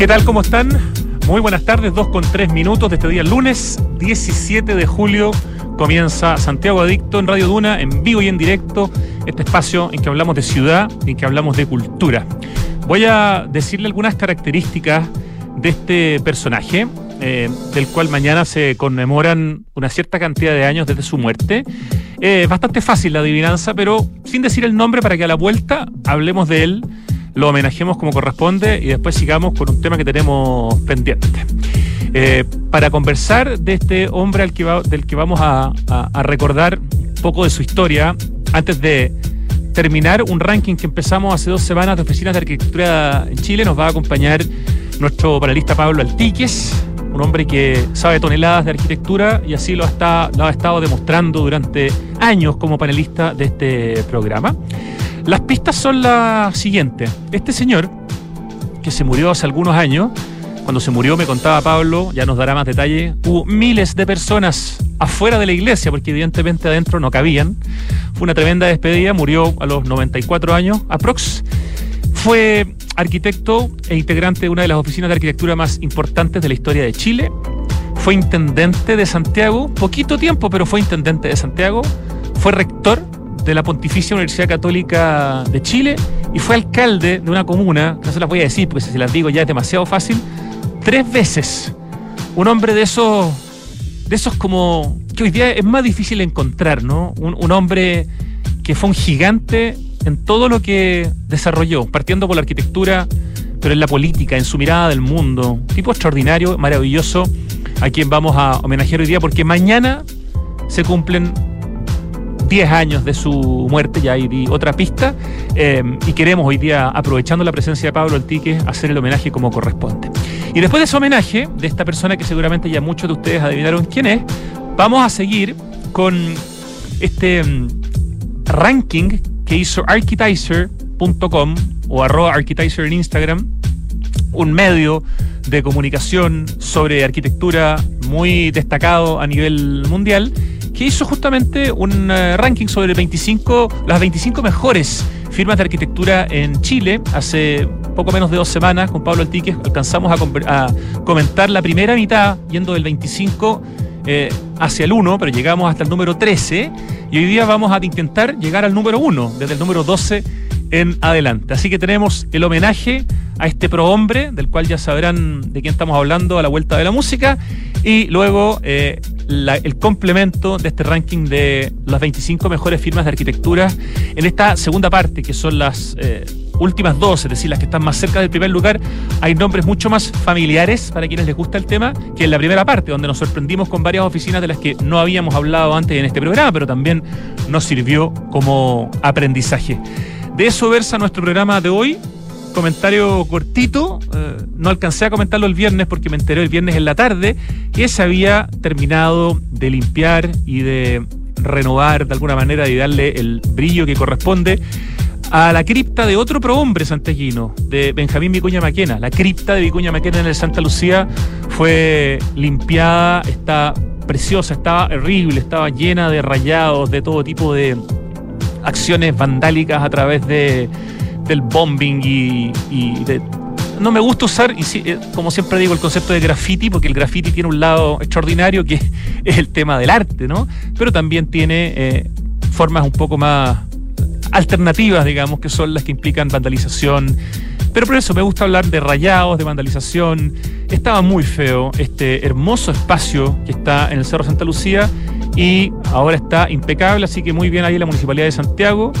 ¿Qué tal? ¿Cómo están? Muy buenas tardes, 2 con 3 minutos de este día lunes 17 de julio. Comienza Santiago Adicto en Radio Duna, en vivo y en directo, este espacio en que hablamos de ciudad en que hablamos de cultura. Voy a decirle algunas características de este personaje, eh, del cual mañana se conmemoran una cierta cantidad de años desde su muerte. Es bastante fácil la adivinanza, pero sin decir el nombre para que a la vuelta hablemos de él lo homenajemos como corresponde y después sigamos con un tema que tenemos pendiente. Eh, para conversar de este hombre al que del que vamos a, recordar poco de su historia, antes de terminar un ranking que empezamos hace dos semanas de oficinas de arquitectura en Chile, nos va a acompañar nuestro panelista Pablo Altiques, un hombre que sabe toneladas de arquitectura y así lo ha estado demostrando durante años como panelista de este programa. Las pistas son las siguientes. Este señor, que se murió hace algunos años, cuando se murió, me contaba Pablo, ya nos dará más detalle, hubo miles de personas afuera de la iglesia, porque evidentemente adentro no cabían. Fue una tremenda despedida, murió a los 94 años, aprox. Fue arquitecto e integrante de una de las oficinas de arquitectura más importantes de la historia de Chile. Fue intendente de Santiago, poquito tiempo, pero fue intendente de Santiago. Fue rector de la Pontificia Universidad Católica de Chile y fue alcalde de una comuna, no se las voy a decir porque si se las digo ya es demasiado fácil, tres veces. Un hombre de esos, de esos como que hoy día es más difícil encontrar, ¿no? Un, hombre que fue un gigante en todo lo que desarrolló, partiendo por la arquitectura, pero en la política, en su mirada del mundo. tipo extraordinario, maravilloso, a quien vamos a homenajear hoy día, porque mañana se cumplen 10 años de su muerte, ya hay otra pista, eh, y queremos hoy día, aprovechando la presencia de Pablo Altique, hacer el homenaje como corresponde. Y después de ese homenaje, de esta persona que seguramente ya muchos de ustedes adivinaron quién es, vamos a seguir con este mm, ranking que hizo architizer.com o arroba architizer en Instagram, un medio de comunicación sobre arquitectura muy destacado a nivel mundial que hizo justamente un eh, ranking sobre 25, las 25 mejores firmas de arquitectura en Chile. Hace poco menos de dos semanas con Pablo Altique alcanzamos a, comentar la primera mitad, yendo del 25 eh, hacia el 1, pero llegamos hasta el número 13 y hoy día vamos a intentar llegar al número 1, desde el número 12 en adelante. Así que tenemos el homenaje a este prohombre, del cual ya sabrán de quién estamos hablando a la vuelta de la música, y luego eh, el complemento de este ranking de las 25 mejores firmas de arquitectura en esta segunda parte, que son las eh, últimas dos, es decir, las que están más cerca del primer lugar. Hay nombres mucho más familiares para quienes les gusta el tema que en la primera parte, donde nos sorprendimos con varias oficinas de las que no habíamos hablado antes en este programa, pero también nos sirvió como aprendizaje. De eso versa nuestro programa de hoy comentario cortito, eh, no alcancé a comentarlo el viernes porque me enteré el viernes en la tarde que se había terminado de limpiar y de renovar de alguna manera y darle el brillo que corresponde a la cripta de otro prohombre santeguino, de Benjamín Vicuña Maquena. La cripta de Vicuña Maquena en el Santa Lucía fue limpiada, está preciosa, estaba horrible, estaba llena de rayados, de todo tipo de acciones vandálicas a través de del bombing y, no me gusta usar, y eh, como siempre digo, el concepto de graffiti, porque el graffiti tiene un lado extraordinario que es el tema del arte, ¿no? Pero también tiene eh, formas un poco más alternativas, digamos, que son las que implican vandalización. Pero por eso me gusta hablar de rayados, de vandalización. Estaba muy feo este hermoso espacio que está en el Cerro Santa Lucía y ahora está impecable, así que muy bien ahí la Municipalidad de Santiago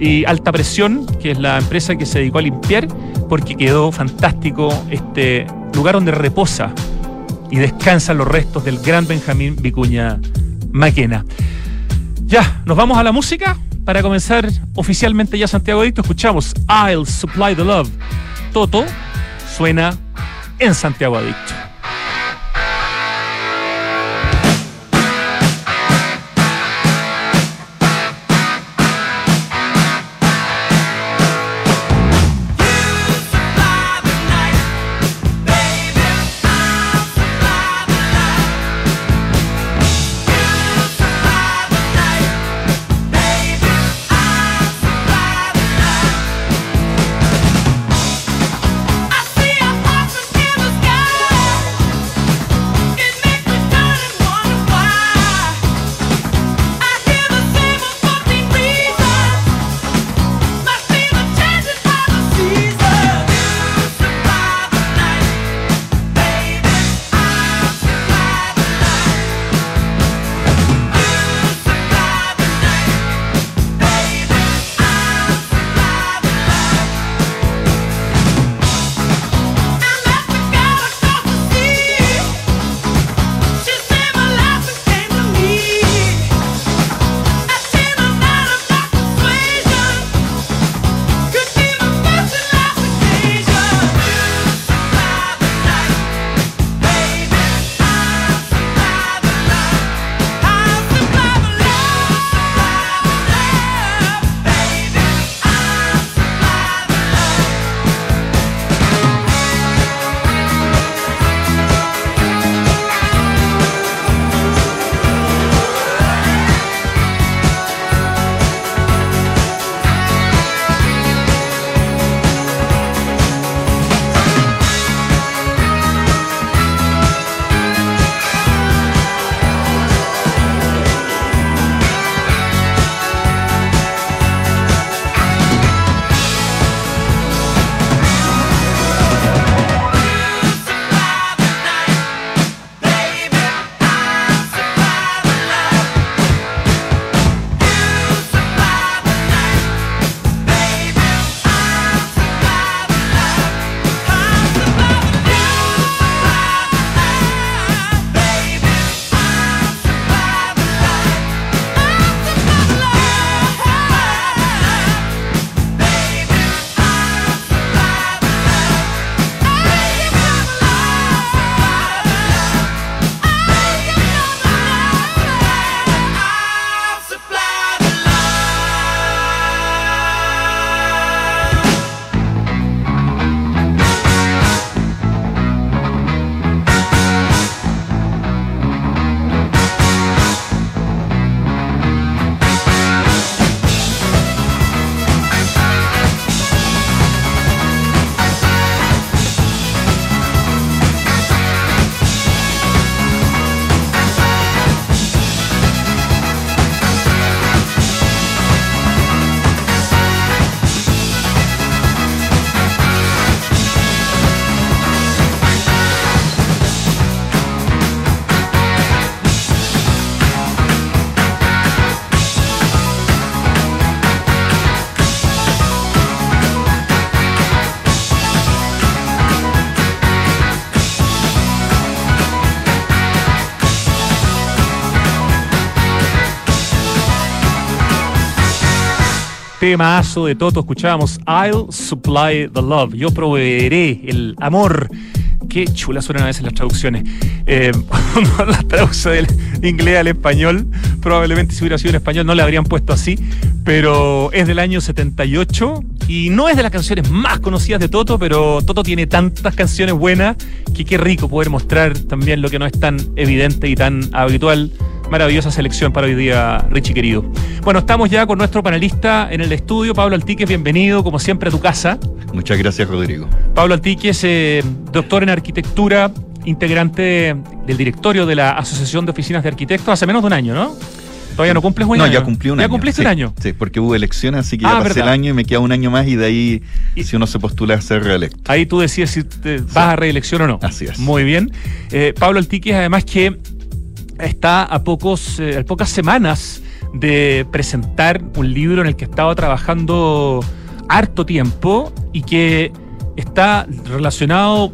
y Alta Presión, que es la empresa que se dedicó a limpiar, porque quedó fantástico este lugar donde reposa y descansan los restos del gran Benjamín Vicuña Maquena. Ya, nos vamos a la música para comenzar oficialmente ya Santiago Adicto. Escuchamos I'll Supply the Love. Toto suena en Santiago Adicto. Temazo de Toto, escuchábamos I'll supply the love. Yo proveeré el amor. Qué chula suenan a veces las traducciones. Eh, cuando las traduce del inglés al español, probablemente si hubiera sido en español no le habrían puesto así, pero es del año 78 y no es de las canciones más conocidas de Toto, pero Toto tiene tantas canciones buenas que qué rico poder mostrar también lo que no es tan evidente y tan habitual Maravillosa selección para hoy día, Richie querido. Bueno, estamos ya con nuestro panelista en el estudio, Pablo Altíquez, bienvenido, como siempre, a tu casa. Muchas gracias, Rodrigo. Pablo Altíquez, eh, doctor en arquitectura, integrante del directorio de la Asociación de Oficinas de Arquitectos hace menos de un año, ¿no? Todavía no cumples un año. No, ya cumplí un año. ¿Ya cumpliste un año? Sí, porque hubo elecciones, así que ya ah, pasé el año y me queda un año más y de ahí, si uno se postula a ser reelecto. Ahí tú decides si vas a reelección o no. Así es. Muy bien. Eh, Pablo Altíquez, además que está a, pocos, eh, a pocas semanas de presentar un libro en el que estaba trabajando harto tiempo y que está relacionado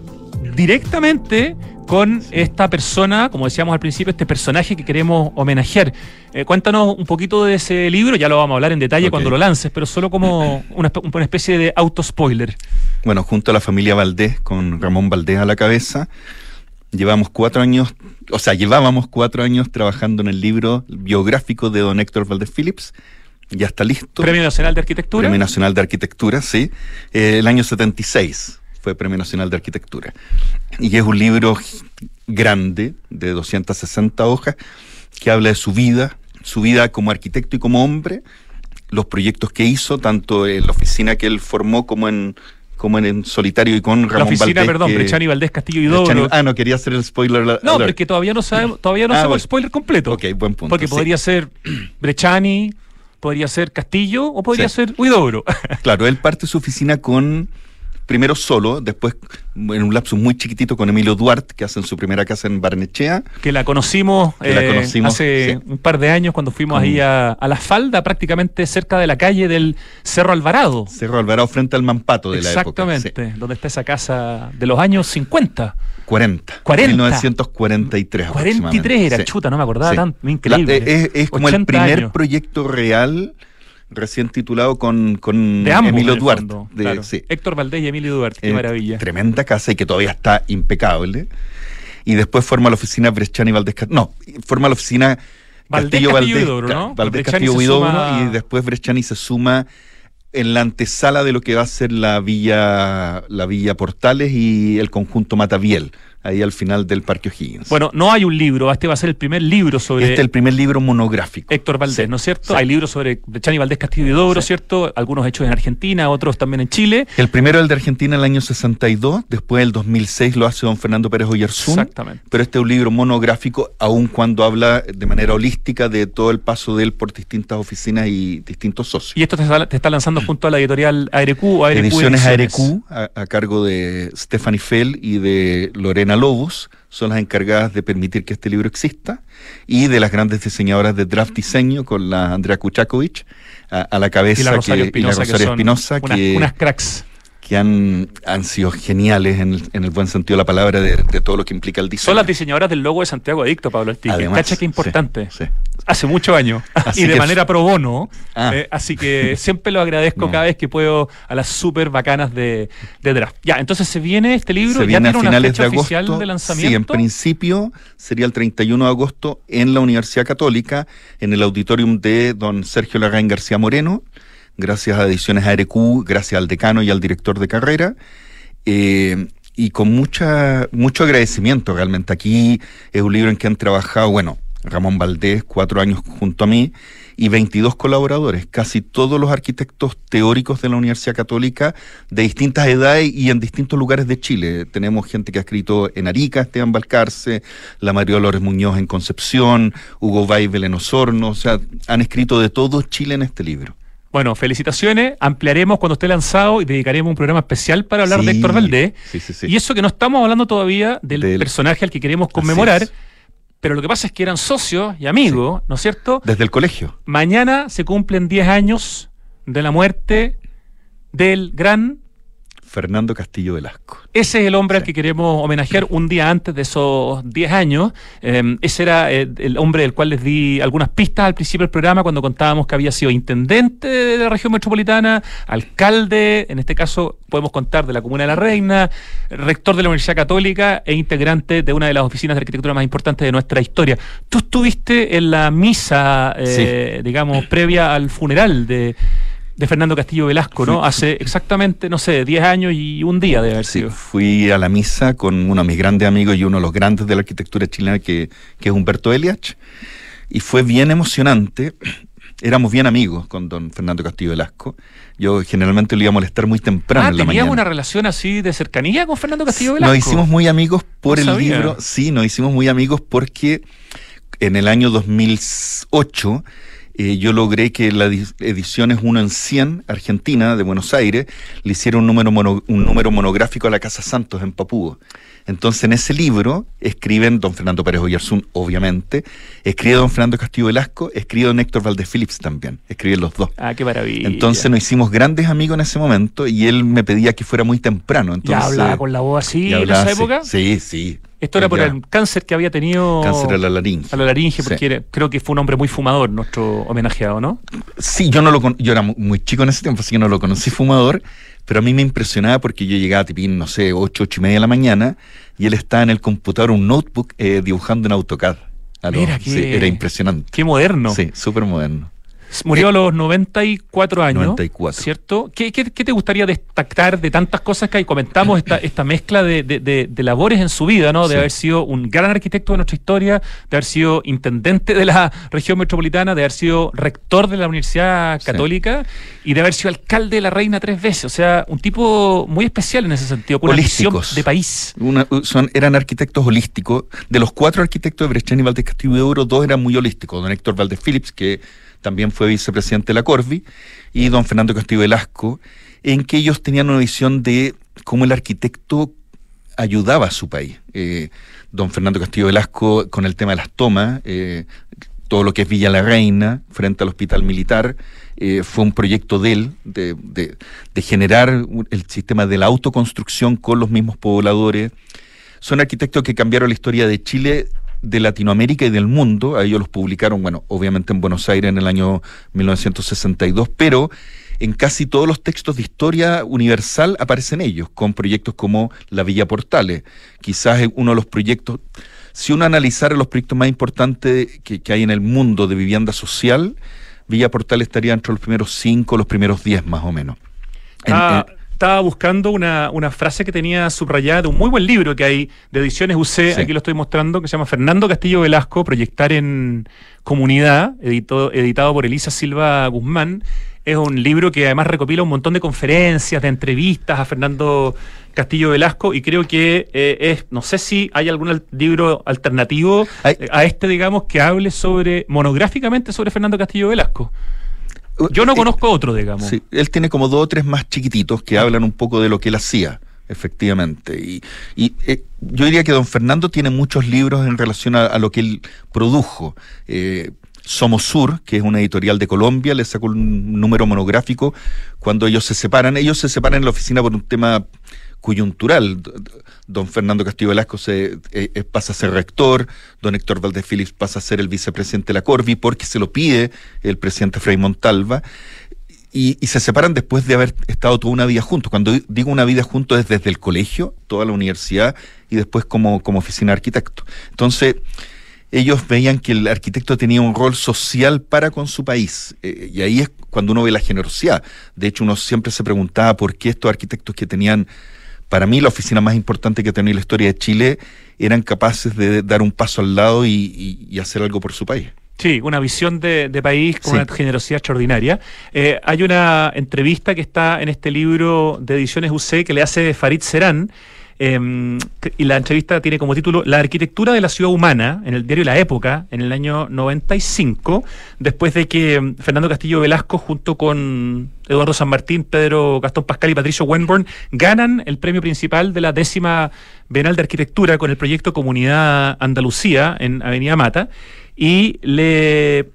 directamente con esta persona, como decíamos al principio, este personaje que queremos homenajear. Eh, cuéntanos un poquito de ese libro, ya lo vamos a hablar en detalle cuando lo lances, pero solo como una, una especie de auto-spoiler. Bueno, junto a la familia Valdés, con Ramón Valdés a la cabeza, Llevamos cuatro años, o sea, llevábamos cuatro años trabajando en el libro biográfico de don Héctor Valdés Phillips. Ya está listo. Premio Nacional de Arquitectura. Premio Nacional de Arquitectura, sí. Eh, el año 76 fue Premio Nacional de Arquitectura. Y es un libro grande, de 260 hojas, que habla de su vida, su vida como arquitecto y como hombre, los proyectos que hizo, tanto en la oficina que él formó como en como en, solitario y con Ramón La oficina, Valdés, perdón, Brechani Valdés Castillo y Dobro. ah, no quería hacer el spoiler. No, pero es que todavía no sabemos, todavía no ah, sabemos el spoiler completo. Ok, buen punto. Porque podría ser Brechani, podría ser Castillo o podría ser Huidobro. claro, él parte su oficina con primero solo, después en un lapso muy chiquitito con Emilio Duarte, que hacen su primera casa en Barnechea. Que la conocimos, eh, hace un par de años cuando fuimos ahí a, la falda, prácticamente cerca de la calle del Cerro Alvarado. Cerro Alvarado frente al Mampato de la época. Exactamente, donde está esa casa de los años 50. 40. 40. 1943. 43 era, chuta, no me acordaba tanto, increíble. es, es como el primer proyecto real recién titulado con, con Emilio Duarte. Héctor Valdés y Emilio Duarte, qué eh, maravilla. Tremenda casa y que todavía está impecable. Y después forma la oficina Breschani Valdés No, forma la oficina Castillo Valdés, ¿no? Valdés Castillo y después Breschani se suma en la antesala de lo que va a ser la villa, la villa Portales y el conjunto Mataviel ahí al final del Parque O'Higgins. Bueno, no hay un libro, este va a ser el primer libro sobre... Este es el primer libro monográfico. Héctor Valdés, ¿no es cierto? Hay libros sobre Chani Valdés Castillo y Dobro, ¿cierto? Algunos hechos en Argentina, otros también en Chile. El primero, el de Argentina, en el año 62, después el 2006 lo hace don Fernando Pérez Oyarzún. Exactamente. Pero este es un libro monográfico, aun cuando habla de manera holística de todo el paso de él por distintas oficinas y distintos socios. Y esto te está, lanzando junto a la editorial ARQ o Ediciones, Ediciones ARQ, a, a cargo de Stephanie Fell y de Lorena Lobos son las encargadas de permitir que este libro exista, y de las grandes diseñadoras de draft diseño, con la Andrea Kuchakovic a, la cabeza, y la Rosario Espinosa, que, unas cracks que han, han sido geniales en el, buen sentido de la palabra de, todo lo que implica el diseño. Son las diseñadoras del logo de Santiago Adicto, Pablo Estique. Cacha que importante. Hace muchos años. y de manera pro bono. Ah. Eh, así que siempre lo agradezco cada vez que puedo a las súper bacanas de, de, draft. Ya, entonces se viene este libro. Se viene a finales de agosto. de lanzamiento. Sí, en principio sería el 31 de agosto en la Universidad Católica, en el auditorium de don Sergio Larraín García Moreno gracias a Ediciones ARQ, gracias al decano y al director de carrera. Eh, y con mucha, mucho agradecimiento realmente. Aquí es un libro en que han trabajado, bueno, Ramón Valdés, cuatro años junto a mí, y 22 colaboradores, casi todos los arquitectos teóricos de la Universidad Católica de distintas edades y en distintos lugares de Chile. Tenemos gente que ha escrito en Arica, Esteban Balcarce, la María Dolores Muñoz en Concepción, Hugo Weibel en Osorno, o sea, han escrito de todo Chile en este libro. Bueno, felicitaciones. Ampliaremos cuando esté lanzado y dedicaremos un programa especial para hablar de Héctor Valdés. y eso que no estamos hablando todavía del, personaje al que queremos conmemorar. Pero lo que pasa es que eran socios y amigos, ¿no es cierto? Desde el colegio. Mañana se cumplen 10 años de la muerte del gran Fernando Castillo Velasco. Ese es el hombre al que queremos homenajear un día antes de esos 10 años. Em, ese era eh, el, hombre del cual les di algunas pistas al principio del programa cuando contábamos que había sido intendente de la región metropolitana, alcalde, en este caso podemos contar de la Comuna de la Reina, rector de la Universidad Católica e integrante de una de las oficinas de arquitectura más importantes de nuestra historia. Tú estuviste en la misa, eh, digamos, previa al funeral de de Fernando Castillo Velasco, ¿no? Hace exactamente, no sé, 10 años y un día de haber sí, Fui a la misa con uno de mis grandes amigos y uno de los grandes de la arquitectura chilena, que, que es Humberto Eliach, y fue bien emocionante. Éramos bien amigos con don Fernando Castillo Velasco. Yo generalmente le iba a molestar muy temprano. Ah, en la ¿teníamos una relación así de cercanía con Fernando Castillo Velasco? Nos hicimos muy amigos por el libro. Sí, nos hicimos muy amigos porque en el año 2008 eh, yo logré que la edición es 1 en 100 Argentina de Buenos Aires le hiciera un número, un número monográfico a la Casa Santos en Papúo. Entonces en ese libro escriben don Fernando Pérez Oyarzún, obviamente, escribe don Fernando Castillo Velasco, escribe don Héctor Valdés Phillips también, escriben los dos. Ah, qué maravilla. Entonces nos hicimos grandes amigos en ese momento y él me pedía que fuera muy temprano. Entonces, ¿Ya hablaba con la voz así en esa época? Sí, sí. Esto era por el cáncer que había tenido. Cáncer a la laringe. A la laringe, porque creo que fue un hombre muy fumador, nuestro homenajeado, ¿no? Sí, yo no lo yo era muy chico en ese tiempo, así que no lo conocí fumador, pero a mí me impresionaba porque yo llegaba a tipín, no sé, ocho, ocho y media de la mañana, y él estaba en el computador, un notebook, eh, dibujando en AutoCAD. Mira, era impresionante. Qué moderno. Sí, súper moderno. Murió a los 94 años. 94. ¿Cierto? ¿Qué, qué, te gustaría destacar de tantas cosas que hay? Comentamos esta, esta mezcla de, labores en su vida, ¿no? De haber sido un gran arquitecto de nuestra historia, de haber sido intendente de la región metropolitana, de haber sido rector de la Universidad Católica y de haber sido alcalde de la Reina tres veces. O sea, un tipo muy especial en ese sentido, con una visión de país. son, eran arquitectos holísticos. De los cuatro arquitectos de Brechtén y Valdés Castillo de Oro, dos eran muy holísticos. Don Héctor Valdés Phillips, que también fue vicepresidente de la Corvi, y don Fernando Castillo Velasco, en que ellos tenían una visión de cómo el arquitecto ayudaba a su país. Eh, don Fernando Castillo Velasco con el tema de las tomas, eh, todo lo que es Villa la Reina, frente al hospital militar, eh, fue un proyecto de él, de, de, generar el sistema de la autoconstrucción con los mismos pobladores. Son arquitectos que cambiaron la historia de Chile de Latinoamérica y del mundo. A ellos los publicaron, bueno, obviamente en Buenos Aires en el año 1962, pero en casi todos los textos de historia universal aparecen ellos, con proyectos como la Villa Portales. Quizás uno de los proyectos, si uno analizara los proyectos más importantes que, hay en el mundo de vivienda social, Villa Portales estaría entre los primeros cinco, los primeros diez más o menos. Ah, estaba buscando una, una, frase que tenía subrayada de un muy buen libro que hay de ediciones UC, aquí lo estoy mostrando, que se llama Fernando Castillo Velasco, Proyectar en Comunidad, editado, editado por Elisa Silva Guzmán. Es un libro que además recopila un montón de conferencias, de entrevistas a Fernando Castillo Velasco y creo que eh, es, no sé si hay algún libro alternativo a este, digamos, que hable sobre, monográficamente sobre Fernando Castillo Velasco. Yo no eh, conozco otro, digamos. Sí, él tiene como dos o tres más chiquititos que hablan un poco de lo que él hacía, efectivamente. Y, y eh, yo diría que don Fernando tiene muchos libros en relación a, lo que él produjo. Eh, Somos Sur, que es una editorial de Colombia, le sacó un número monográfico cuando ellos se separan. Ellos se separan en la oficina por un tema coyuntural. Don Fernando Castillo Velasco eh, eh, pasa a ser rector, don Héctor Valdés Phillips pasa a ser el vicepresidente de la Corvi porque se lo pide el presidente Frei Montalva. Y, se separan después de haber estado toda una vida juntos. Cuando digo una vida juntos es desde el colegio, toda la universidad y después como, como oficina de arquitecto. Entonces, ellos veían que el arquitecto tenía un rol social para con su país. Eh, y ahí es cuando uno ve la generosidad. De hecho, uno siempre se preguntaba por qué estos arquitectos que tenían para mí la oficina más importante que tenía la historia de Chile eran capaces de dar un paso al lado y, hacer algo por su país. Sí, una visión de, país con una generosidad extraordinaria. Eh, hay una entrevista que está en este libro de ediciones UC que le hace Farid Serán, Em, y la entrevista tiene como título La arquitectura de la ciudad humana en el diario La Época en el año 95, después de que em, Fernando Castillo Velasco junto con Eduardo San Martín, Pedro Gastón Pascal y Patricio Wenborn ganan el premio principal de la décima Bienal de Arquitectura con el proyecto Comunidad Andalucía en Avenida Mata y le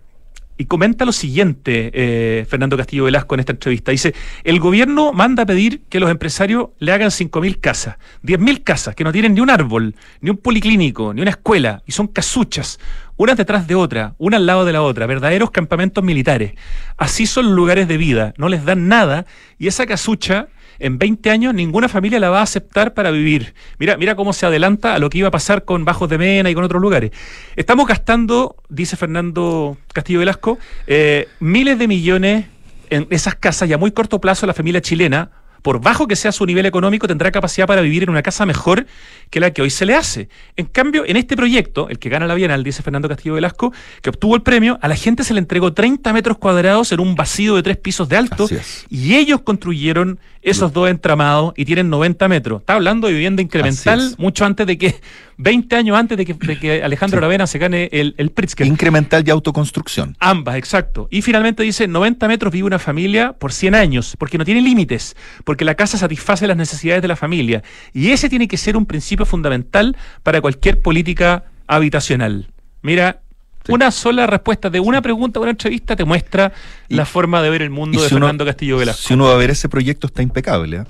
y comenta lo siguiente, eh, Fernando Castillo Velasco, en esta entrevista. Dice, el gobierno manda a pedir que los empresarios le hagan 5.000 casas, 10.000 casas, que no tienen ni un árbol, ni un policlínico, ni una escuela, y son casuchas, unas detrás de otra, una al lado de la otra, verdaderos campamentos militares. Así son lugares de vida, no les dan nada, y esa casucha en 20 años ninguna familia la va a aceptar para vivir. Mira, mira cómo se adelanta a lo que iba a pasar con Bajos de Mena y con otros lugares. Estamos gastando, dice Fernando Castillo Velasco, eh, miles de millones en esas casas y a muy corto plazo la familia chilena por bajo que sea su nivel económico, tendrá capacidad para vivir en una casa mejor que la que hoy se le hace. En cambio, en este proyecto, el que gana la Bienal, dice Fernando Castillo Velasco, que obtuvo el premio, a la gente se le entregó 30 metros cuadrados en un vacío de tres pisos de alto y ellos construyeron esos dos entramados y tienen 90 metros. Está hablando de vivienda incremental mucho antes de que, 20 años antes de que, Alejandro Ravena se gane el, el Pritzker. Incremental y autoconstrucción. Ambas, exacto. Y finalmente dice, 90 metros vive una familia por 100 años, porque no tiene límites, porque la casa satisface las necesidades de la familia. Y ese tiene que ser un principio fundamental para cualquier política habitacional. Mira, una sola respuesta de una pregunta o una entrevista te muestra la forma de ver el mundo de Fernando Castillo Velasco. Si uno va a ver ese proyecto, está impecable. ¿eh?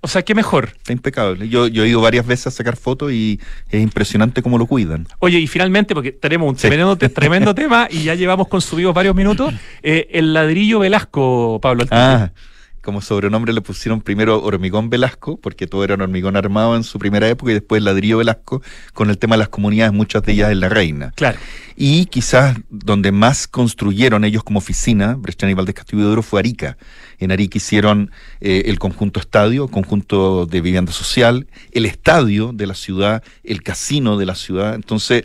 O sea, qué mejor. Está impecable. Yo, yo he ido varias veces a sacar fotos y es impresionante cómo lo cuidan. Oye, y finalmente, porque tenemos un tremendo, tema y ya llevamos consumidos varios minutos, eh, el ladrillo Velasco, Pablo. Ah, como sobrenombre le pusieron primero Hormigón Velasco, porque todo era un hormigón armado en su primera época, y después Ladrillo Velasco, con el tema de las comunidades, muchas de ellas en La Reina. Claro. Y quizás donde más construyeron ellos como oficina, Brechani y Valdés Castillo de Oro, fue Arica. En Arica hicieron eh, el conjunto estadio, conjunto de vivienda social, el estadio de la ciudad, el casino de la ciudad. Entonces,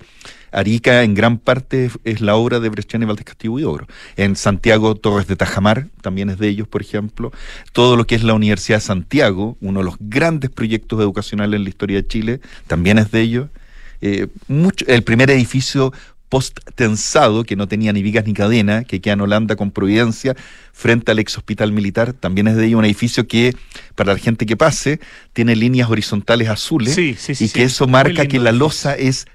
Arica en gran parte es la obra de Bresciani, Valdés Castillo y Ogro. En Santiago, Torres de Tajamar también es de ellos, por ejemplo. Todo lo que es la Universidad de Santiago, uno de los grandes proyectos educacionales en la historia de Chile, también es de ellos. Eh, mucho, el primer edificio post-tensado, que no tenía ni vigas ni cadena, que queda en Holanda con Providencia, frente al ex hospital militar, también es de ellos un edificio que, para la gente que pase, tiene líneas horizontales azules, y que eso marca que la losa es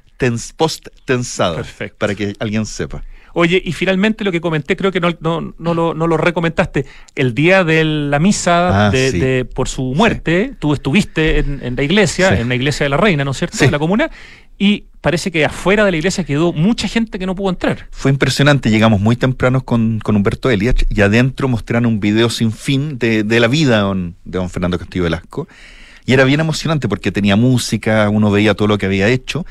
post tensado Perfecto. Para que alguien sepa. Oye, y finalmente lo que comenté, creo que no, no, no, lo, no lo recomentaste, el día de la misa ah, de, por su muerte, tú estuviste en, la iglesia, en la iglesia de la reina, ¿no es cierto?, en la comuna, y parece que afuera de la iglesia quedó mucha gente que no pudo entrar. Fue impresionante, llegamos muy tempranos con, con Humberto Eliach y adentro mostraron un video sin fin de, de la vida de don Fernando Castillo Velasco. Y era bien emocionante porque tenía música, uno veía todo lo que había hecho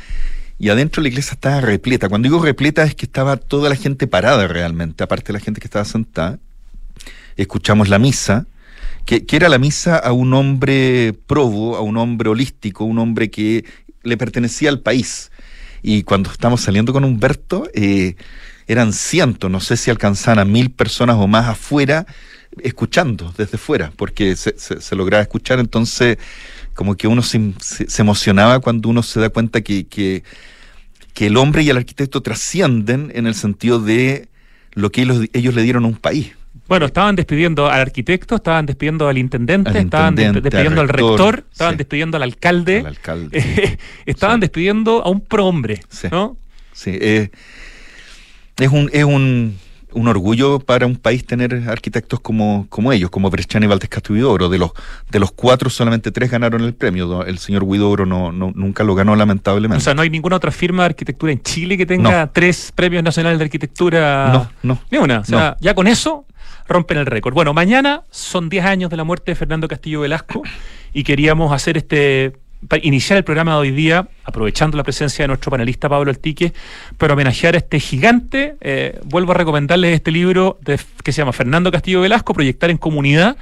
y adentro la iglesia estaba repleta. Cuando digo repleta es que estaba toda la gente parada realmente, aparte de la gente que estaba sentada. Escuchamos la misa, que, era la misa a un hombre probo, a un hombre holístico, un hombre que le pertenecía al país. Y cuando estamos saliendo con Humberto, eh, eran cientos, no sé si alcanzaban a mil personas o más afuera, escuchando desde fuera, porque se, se lograba escuchar. Entonces, como que uno se, se, emocionaba cuando uno se da cuenta que, que, el hombre y el arquitecto trascienden en el sentido de lo que ellos, ellos le dieron a un país. Bueno, estaban despidiendo al arquitecto, estaban despidiendo al intendente, estaban despidiendo al, rector, estaban despidiendo al alcalde, estaban despidiendo a un prohombre, ¿no? Sí, eh, es un, es un un orgullo para un país tener arquitectos como, como ellos, como Bresciani y Valdés Castillo De los, de los cuatro, solamente tres ganaron el premio. El señor Guidoro no, no, nunca lo ganó, lamentablemente. O sea, no hay ninguna otra firma de arquitectura en Chile que tenga tres premios nacionales de arquitectura. No, no. Ni una. O sea, ya con eso rompen el récord. Bueno, mañana son 10 años de la muerte de Fernando Castillo Velasco y queríamos hacer este para iniciar el programa de hoy día, aprovechando la presencia de nuestro panelista Pablo Altique, para homenajear a este gigante, eh, vuelvo a recomendarles este libro que se llama Fernando Castillo Velasco, Proyectar en Comunidad,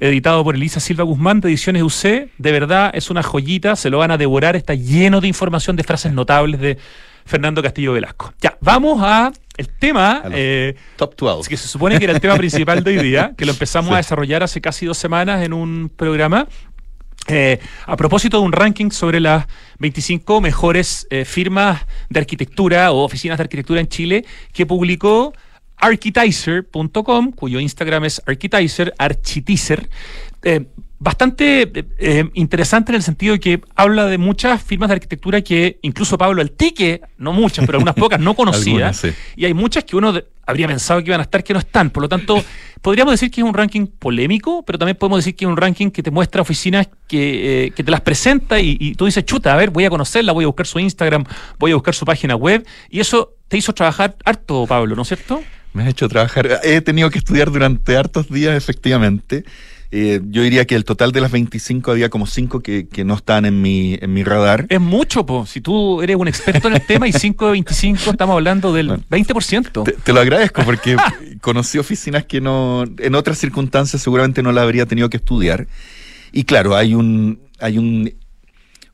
editado por Elisa Silva Guzmán de Ediciones UC. De verdad, es una joyita, se lo van a devorar, está lleno de información, de frases notables de Fernando Castillo Velasco. Ya, vamos a el tema eh, Top 12. que se supone que era el tema principal de hoy día, que lo empezamos a desarrollar hace casi dos semanas en un programa eh, a propósito de un ranking sobre las 25 mejores eh, firmas de arquitectura o oficinas de arquitectura en Chile que publicó Architizer.com, cuyo Instagram es Architizer, Architizer, eh, bastante eh, interesante en el sentido de que habla de muchas firmas de arquitectura que incluso Pablo Altique, no muchas, pero algunas pocas, no conocía. Y hay muchas que uno habría pensado que iban a estar que no están. Por lo tanto, podríamos decir que es un ranking polémico, pero también podemos decir que es un ranking que te muestra oficinas que, te las presenta y, y, tú dices, chuta, a ver, voy a conocerla, voy a buscar su Instagram, voy a buscar su página web. Y eso te hizo trabajar harto, Pablo, ¿no es cierto? Me has hecho trabajar. He tenido que estudiar durante hartos días, efectivamente. Eh, yo diría que el total de las 25 había como 5 que, no estaban en mi, en mi radar. Es mucho, po. si tú eres un experto en el tema y 5 de 25 estamos hablando del 20%. Te, te, lo agradezco porque conocí oficinas que no, en otras circunstancias seguramente no la habría tenido que estudiar. Y claro, hay un, hay un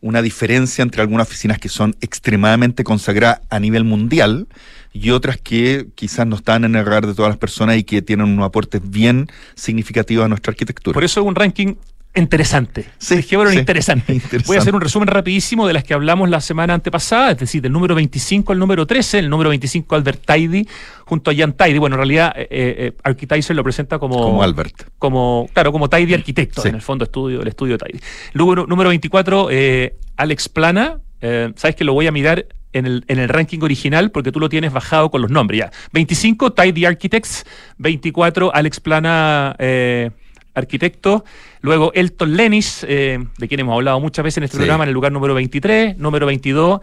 una diferencia entre algunas oficinas que son extremadamente consagradas a nivel mundial y otras que quizás no están en el radar de todas las personas y que tienen un aporte bien significativo a nuestra arquitectura. Por eso es un ranking interesante. Sí, interesante. Voy a hacer un resumen rapidísimo de las que hablamos la semana antepasada, es decir, del número 25 al número 13, el número 25 Albert Tidy junto a Jan Tidy. Bueno, en realidad eh, eh, Architizer lo presenta como como Albert. Como claro, como Tidy arquitecto, en el fondo estudio el estudio Tidy. Número número 24 eh, Alex Plana, eh, sabes que lo voy a mirar en el, en el, ranking original porque tú lo tienes bajado con los nombres ya. 25, Tidy Architects. 24, Alex Plana, eh, arquitecto. Luego, Elton Lenis, eh, de quien hemos hablado muchas veces en este programa, en el lugar número 23. Número 22,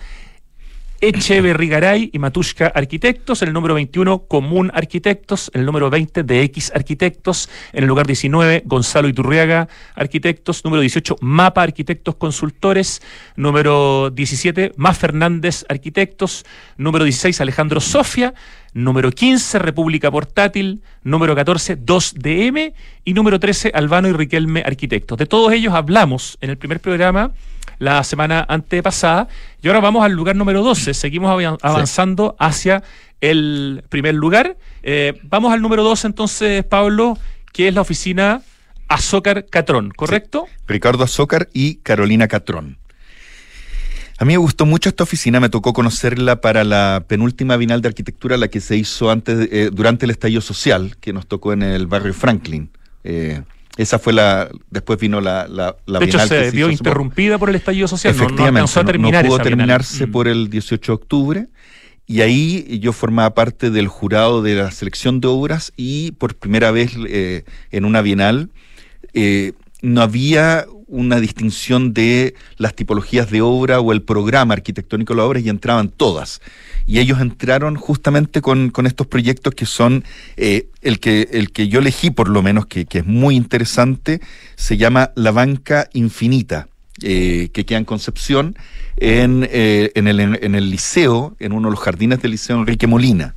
Echeverrigaray y Matushka Arquitectos, en el número 21 Común Arquitectos, en el número 20 de X Arquitectos, en el lugar 19 Gonzalo Iturriaga Arquitectos, número 18 Mapa Arquitectos Consultores, número 17 Más Fernández Arquitectos, número 16 Alejandro Sofia, número 15 República Portátil, número 14 2DM y número 13 Albano y Riquelme Arquitectos. De todos ellos hablamos en el primer programa la semana antepasada. Y ahora vamos al lugar número 12. Seguimos avanzando hacia el primer lugar. Eh, vamos al número 12 entonces, Pablo, que es la oficina Azócar Catrón, ¿correcto? Ricardo Azócar y Carolina Catrón. A mí me gustó mucho esta oficina, me tocó conocerla para la penúltima Bienal de Arquitectura, la que se hizo antes, eh, durante el estallido social, que nos tocó en el barrio Franklin. Eh, esa fue la. Después vino la. la, de hecho, se vio interrumpida por... el estallido social. Efectivamente, no, terminar pudo terminarse mm. por el 18 de octubre. Y ahí yo formaba parte del jurado de la selección de obras y por primera vez eh, en una bienal eh, no había una distinción de las tipologías de obra o el programa arquitectónico de la obra y entraban todas. Y ellos entraron justamente con, estos proyectos que son, eh, el, que, el que yo elegí por lo menos, que, es muy interesante, se llama La Banca Infinita. Eh, que queda en Concepción, en, eh, en, el, en el liceo, en uno de los jardines del liceo Enrique Molina.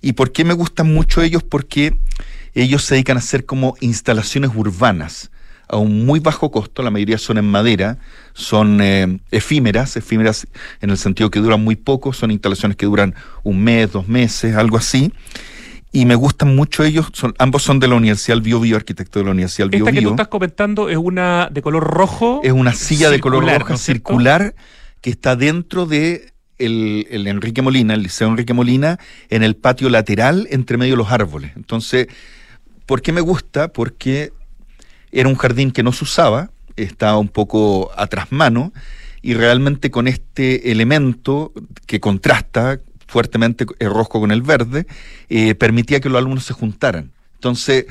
¿Y por qué me gustan mucho ellos? Porque ellos se dedican a hacer como instalaciones urbanas a un muy bajo costo, la mayoría son en madera, son eh, efímeras, efímeras en el sentido que duran muy poco, son instalaciones que duran un mes, dos meses, algo así. Y me gustan mucho ellos, son, ambos son de la Universidad Bio Bio, arquitecto de la Universidad Bio Esta que tú estás comentando es una de color rojo. Es una silla de color rojo circular que está dentro de el, el, Enrique Molina, el Liceo Enrique Molina, en el patio lateral entre medio de los árboles. Entonces, ¿por qué me gusta? Porque era un jardín que no se usaba, estaba un poco atrás mano, y realmente con este elemento que contrasta fuertemente el rojo con el verde, eh, permitía que los alumnos se juntaran. Entonces,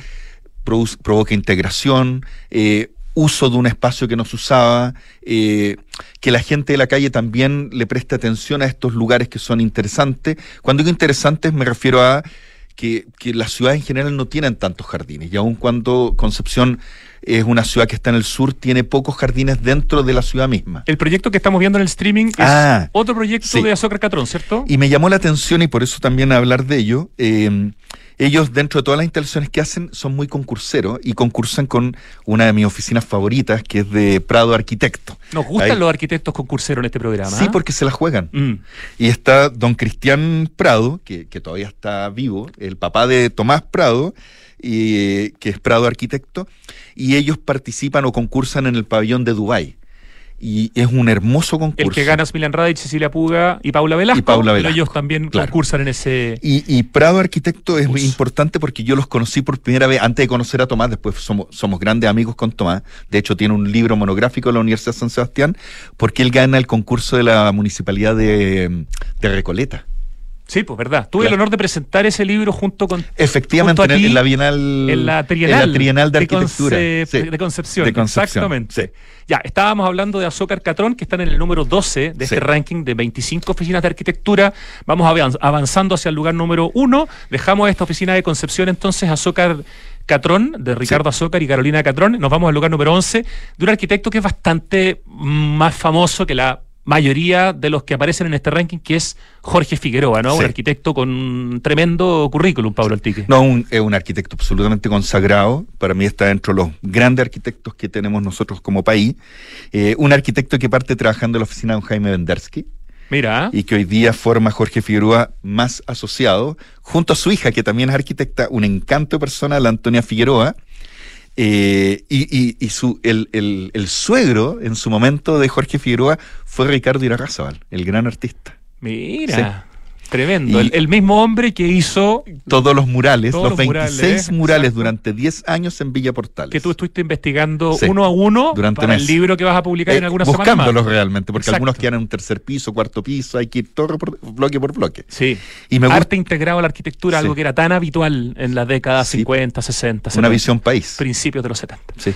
provoca integración, eh, uso de un espacio que no se usaba, eh, que la gente de la calle también le preste atención a estos lugares que son interesantes. Cuando digo interesantes me refiero a que, que las ciudades en general no tienen tantos jardines, y aun cuando Concepción es una ciudad que está en el sur, tiene pocos jardines dentro de la ciudad misma. El proyecto que estamos viendo en el streaming es ah, otro proyecto de Azócar Catrón, ¿cierto? Y me llamó la atención, y por eso también hablar de ello, eh, ellos dentro de todas las instalaciones que hacen son muy concurseros y concursan con una de mis oficinas favoritas que es de Prado Arquitecto. Nos gustan los arquitectos concurseros en este programa. Sí, ¿ah? porque se la juegan. Mm. Y está don Cristian Prado, que, que, todavía está vivo, el papá de Tomás Prado, y, que es Prado Arquitecto, y ellos participan o concursan en el pabellón de Dubái. y es un hermoso concurso. El que gana es Milan Radic, Cecilia Puga y Paula Velasco. Y Paula Velasco. Pero ellos también concursan en ese. Y, Prado Arquitecto es muy importante porque yo los conocí por primera vez antes de conocer a Tomás. Después somos, somos grandes amigos con Tomás. De hecho, tiene un libro monográfico en la Universidad de San Sebastián porque él gana el concurso de la municipalidad de, de Recoleta. Sí, pues verdad. Tuve el honor de presentar ese libro junto con. Efectivamente, en, la Bienal. En la Trienal, de, Arquitectura. de, Concepción. Exactamente. Ya, estábamos hablando de Azócar Catrón, que están en el número 12 de este ranking de 25 oficinas de arquitectura. Vamos avanzando hacia el lugar número 1. Dejamos esta oficina de Concepción entonces, Azócar Catrón, de Ricardo Azócar y Carolina Catrón. Nos vamos al lugar número 11 de un arquitecto que es bastante más famoso que la mayoría de los que aparecen en este ranking, que es Jorge Figueroa, ¿no? Un arquitecto con un tremendo currículum, Pablo Altique. No, es un arquitecto absolutamente consagrado. Para mí está dentro de los grandes arquitectos que tenemos nosotros como país. Eh, un arquitecto que parte trabajando en la oficina de Jaime Vendersky. Mira. Y que hoy día forma Jorge Figueroa más asociado, junto a su hija, que también es arquitecta, un encanto de persona, la Antonia Figueroa eh, y, y, su, el, el, el, suegro en su momento de Jorge Figueroa fue Ricardo Irarrázaval, el gran artista. Mira. Tremendo. El, mismo hombre que hizo. Todos los murales, los, 26 murales, durante 10 años en Villa Portales. Que tú estuviste investigando uno a uno durante para el libro que vas a publicar en eh, algunas semanas. Buscándolos realmente, porque algunos quedan en un tercer piso, cuarto piso, hay que ir todo por, bloque por bloque. Sí. Y me Arte integrado a la arquitectura, algo que era tan habitual en las décadas 50, 60, 70. Una visión país. Principios de los 70. Sí.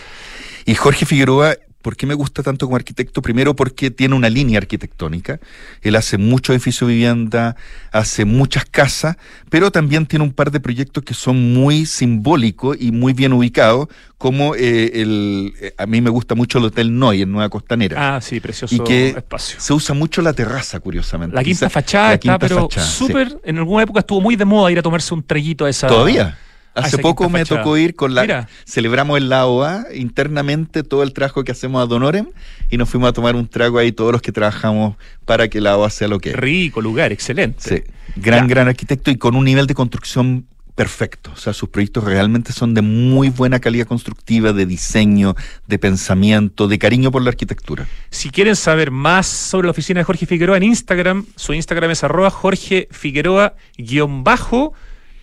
Y Jorge Figueroa ¿Por qué me gusta tanto como arquitecto? Primero porque tiene una línea arquitectónica. Él hace mucho edificio vivienda, hace muchas casas, pero también tiene un par de proyectos que son muy simbólicos y muy bien ubicados, como eh, el, eh, a mí me gusta mucho el Hotel Noy en Nueva Costanera. Ah, sí, precioso y que espacio. Se usa mucho la terraza, curiosamente. La quinta fachada está, pero súper, en alguna época estuvo muy de moda ir a tomarse un traguito a esa... ¿Todavía? Hace poco me tocó ir con la. Celebramos el la OA internamente todo el trabajo que hacemos a Donorem y nos fuimos a tomar un trago ahí todos los que trabajamos para que la OA sea lo que es. Rico lugar, excelente. Sí. Gran, gran arquitecto y con un nivel de construcción perfecto. O sea, sus proyectos realmente son de muy buena calidad constructiva, de diseño, de pensamiento, de cariño por la arquitectura. Si quieren saber más sobre la oficina de Jorge Figueroa en Instagram, su Instagram es arroba Jorge Figueroa guion bajo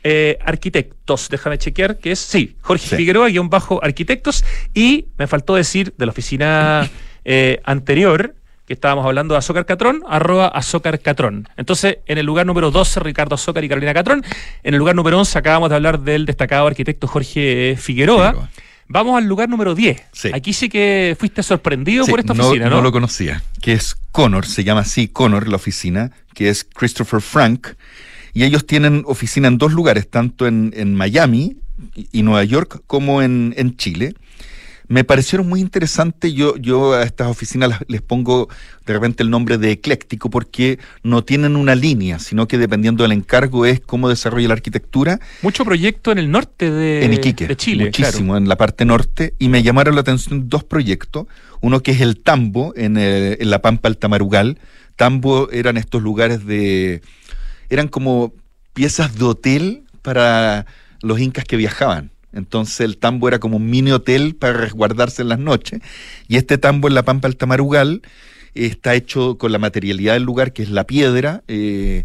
eh, arquitectos. Déjame chequear que es, sí, Jorge Figueroa, guion bajo arquitectos. Y me faltó decir de la oficina eh, anterior, que estábamos hablando de Azócar Catrón, arroba Azócar Catrón. Entonces, en el lugar número 12, Ricardo Azócar y Carolina Catrón. En el lugar número 11, acabamos de hablar del destacado arquitecto Jorge Figueroa. Vamos al lugar número 10. Aquí sí que fuiste sorprendido por esta oficina, ¿no? No lo conocía, que es Connor, se llama así Connor la oficina, que es Christopher Frank. Y ellos tienen oficina en dos lugares, tanto en, Miami y, Nueva York como en, Chile. Me parecieron muy interesantes. Yo, yo a estas oficinas les pongo de repente el nombre de ecléctico porque no tienen una línea, sino que dependiendo del encargo es cómo desarrolla la arquitectura. Mucho proyecto en el norte de, en Iquique, de Chile. Muchísimo, en la parte norte. Y me llamaron la atención dos proyectos. Uno que es el Tambo, en, en la Pampa Tamarugal. Tambo eran estos lugares de eran como piezas de hotel para los incas que viajaban. Entonces el tambo era como un mini hotel para resguardarse en las noches. Y este tambo en la Pampa del Tamarugal está hecho con la materialidad del lugar, que es la piedra, eh,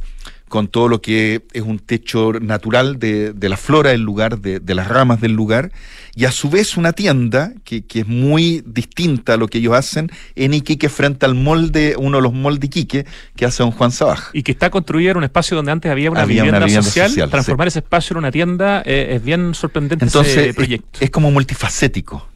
con todo lo que es un techo natural de, la flora del lugar, de, las ramas del lugar, y a su vez una tienda que, es muy distinta a lo que ellos hacen en Iquique frente al molde, uno de los moldes de Iquique que hace don Juan Sabaj. Y que está construido en un espacio donde antes había una, vivienda, social, transformar ese espacio en una tienda eh, es bien sorprendente Entonces, ese proyecto. Es, como multifacético,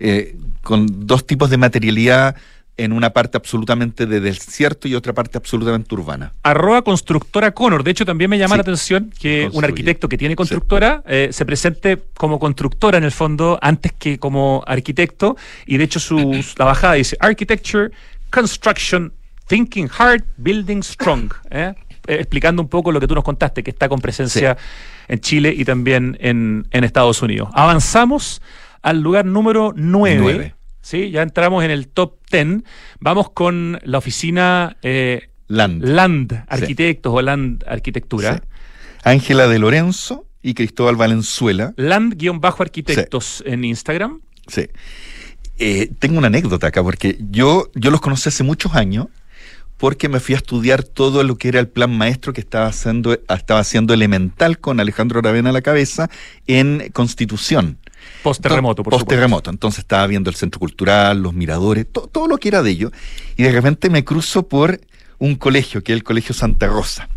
eh, con dos tipos de materialidad en una parte absolutamente de desierto y otra parte absolutamente urbana. Arroba constructora Conor. De hecho, también me llama la atención que un arquitecto que tiene constructora eh, se presente como constructora en el fondo antes que como arquitecto. Y de hecho, su, la bajada dice Architecture, Construction, Thinking Hard, Building Strong. ¿eh? Eh, explicando un poco lo que tú nos contaste, que está con presencia en Chile y también en, en Estados Unidos. Avanzamos al lugar número 9 ¿sí? Ya entramos en el top 10. Vamos con la oficina eh, Land. Land Arquitectos o Land Arquitectura. Ángela de Lorenzo y Cristóbal Valenzuela. Land-arquitectos en Instagram. Sí. Eh, tengo una anécdota acá, porque yo, yo los conocí hace muchos años porque me fui a estudiar todo lo que era el plan maestro que estaba haciendo, estaba haciendo elemental con Alejandro Aravena a la cabeza en Constitución. Post terremoto, por Post terremoto. Entonces estaba viendo el centro cultural, los miradores, todo lo que era de ello. Y de repente me cruzo por un colegio, que es el Colegio Santa Rosa.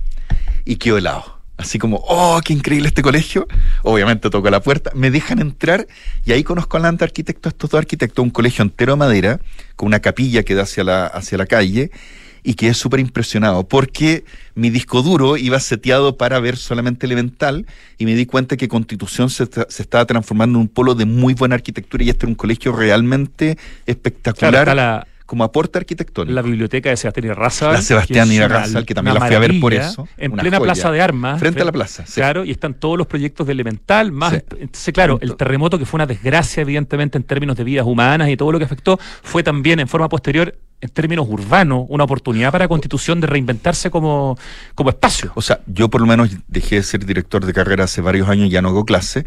Y quedo helado. Así como, oh, qué increíble este colegio. Obviamente toco la puerta, me dejan entrar y ahí conozco al arquitecto, estos dos arquitectos, un colegio entero de madera, con una capilla que da hacia la, hacia la calle y quedé súper impresionado porque mi disco duro iba seteado para ver solamente elemental y me di cuenta que Constitución se, se estaba transformando en un polo de muy buena arquitectura y este era un colegio realmente espectacular. Como aporte arquitectónico. La biblioteca de Sebastián Irarrázaval. La Sebastián Irarrázaval, que también la fui a ver por eso. En plena plaza de armas. Frente a la plaza, Claro, y están todos los proyectos de Elemental, más. Entonces, claro, el terremoto, que fue una desgracia, evidentemente, en términos de vidas humanas y todo lo que afectó, fue también en forma posterior en términos urbanos, una oportunidad para Constitución de reinventarse como, como espacio. O sea, yo por lo menos dejé de ser director de carrera hace varios años, ya no hago clase,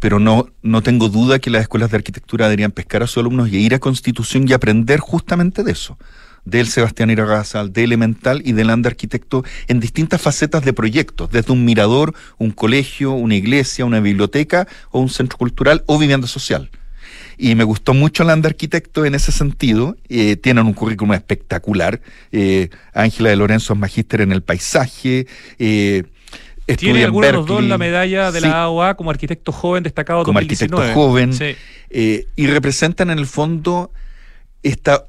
pero no, no tengo duda que las escuelas de arquitectura deberían pescar a sus alumnos y ir a Constitución y aprender justamente de eso del Sebastián Iragazal, de Elemental y del Ande Arquitecto en distintas facetas de proyectos, desde un mirador, un colegio, una iglesia, una biblioteca o un centro cultural o vivienda social y me gustó mucho Land Arquitecto en ese sentido. Eh, tienen un currículum espectacular. Eh, Ángela de Lorenzo es magíster en el paisaje. Eh, tiene algunos de los dos la medalla de la AOA como arquitecto joven destacado como arquitecto joven y representan en el fondo esta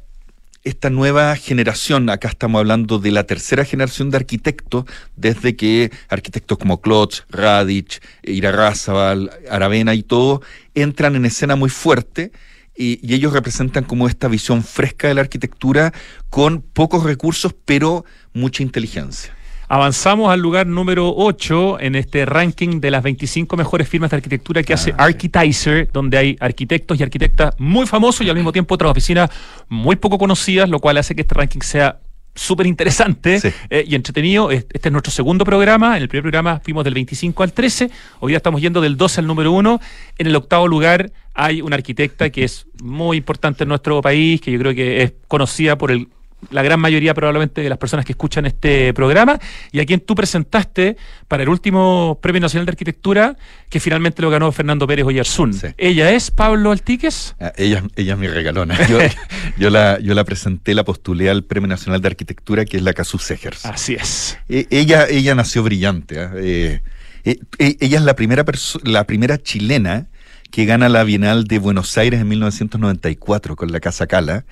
esta nueva generación, acá estamos hablando de la tercera generación de arquitectos, desde que arquitectos como Klotz, Radic, Irarrázaval, Aravena y todo, entran en escena muy fuerte y, y, ellos representan como esta visión fresca de la arquitectura con pocos recursos, pero mucha inteligencia. Avanzamos al lugar número 8 en este ranking de las 25 mejores firmas de arquitectura que hace ah, Architizer, donde hay arquitectos y arquitectas muy famosos y al mismo tiempo otras oficinas muy poco conocidas, lo cual hace que este ranking sea súper interesante eh, y entretenido. Este es nuestro segundo programa. En el primer programa fuimos del 25 al 13. Hoy día estamos yendo del 12 al número 1. En el octavo lugar hay una arquitecta que es muy importante en nuestro país, que yo creo que es conocida por el la gran mayoría probablemente de las personas que escuchan este programa, y a quien tú presentaste para el último Premio Nacional de Arquitectura, que finalmente lo ganó Fernando Pérez Oyarzún. ¿Ella es Pablo Altiques? Ah, ella, ella es mi regalona. Yo, la, yo la presenté, la postulé al Premio Nacional de Arquitectura, que es la Casu Segers. Así es. E, ella, ella nació brillante. ¿ah? Eh, eh, e, ella es la primera, la primera chilena que gana la Bienal de Buenos Aires en 1994 con la Casa Cala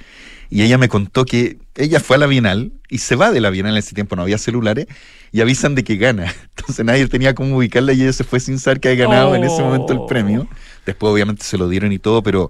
y ella me contó que ella fue a la Bienal y se va de la Bienal en ese tiempo, no había celulares, y avisan de que gana. Entonces nadie tenía cómo ubicarla y ella se fue sin saber que había ganado en ese momento el premio. Después obviamente se lo dieron y todo, pero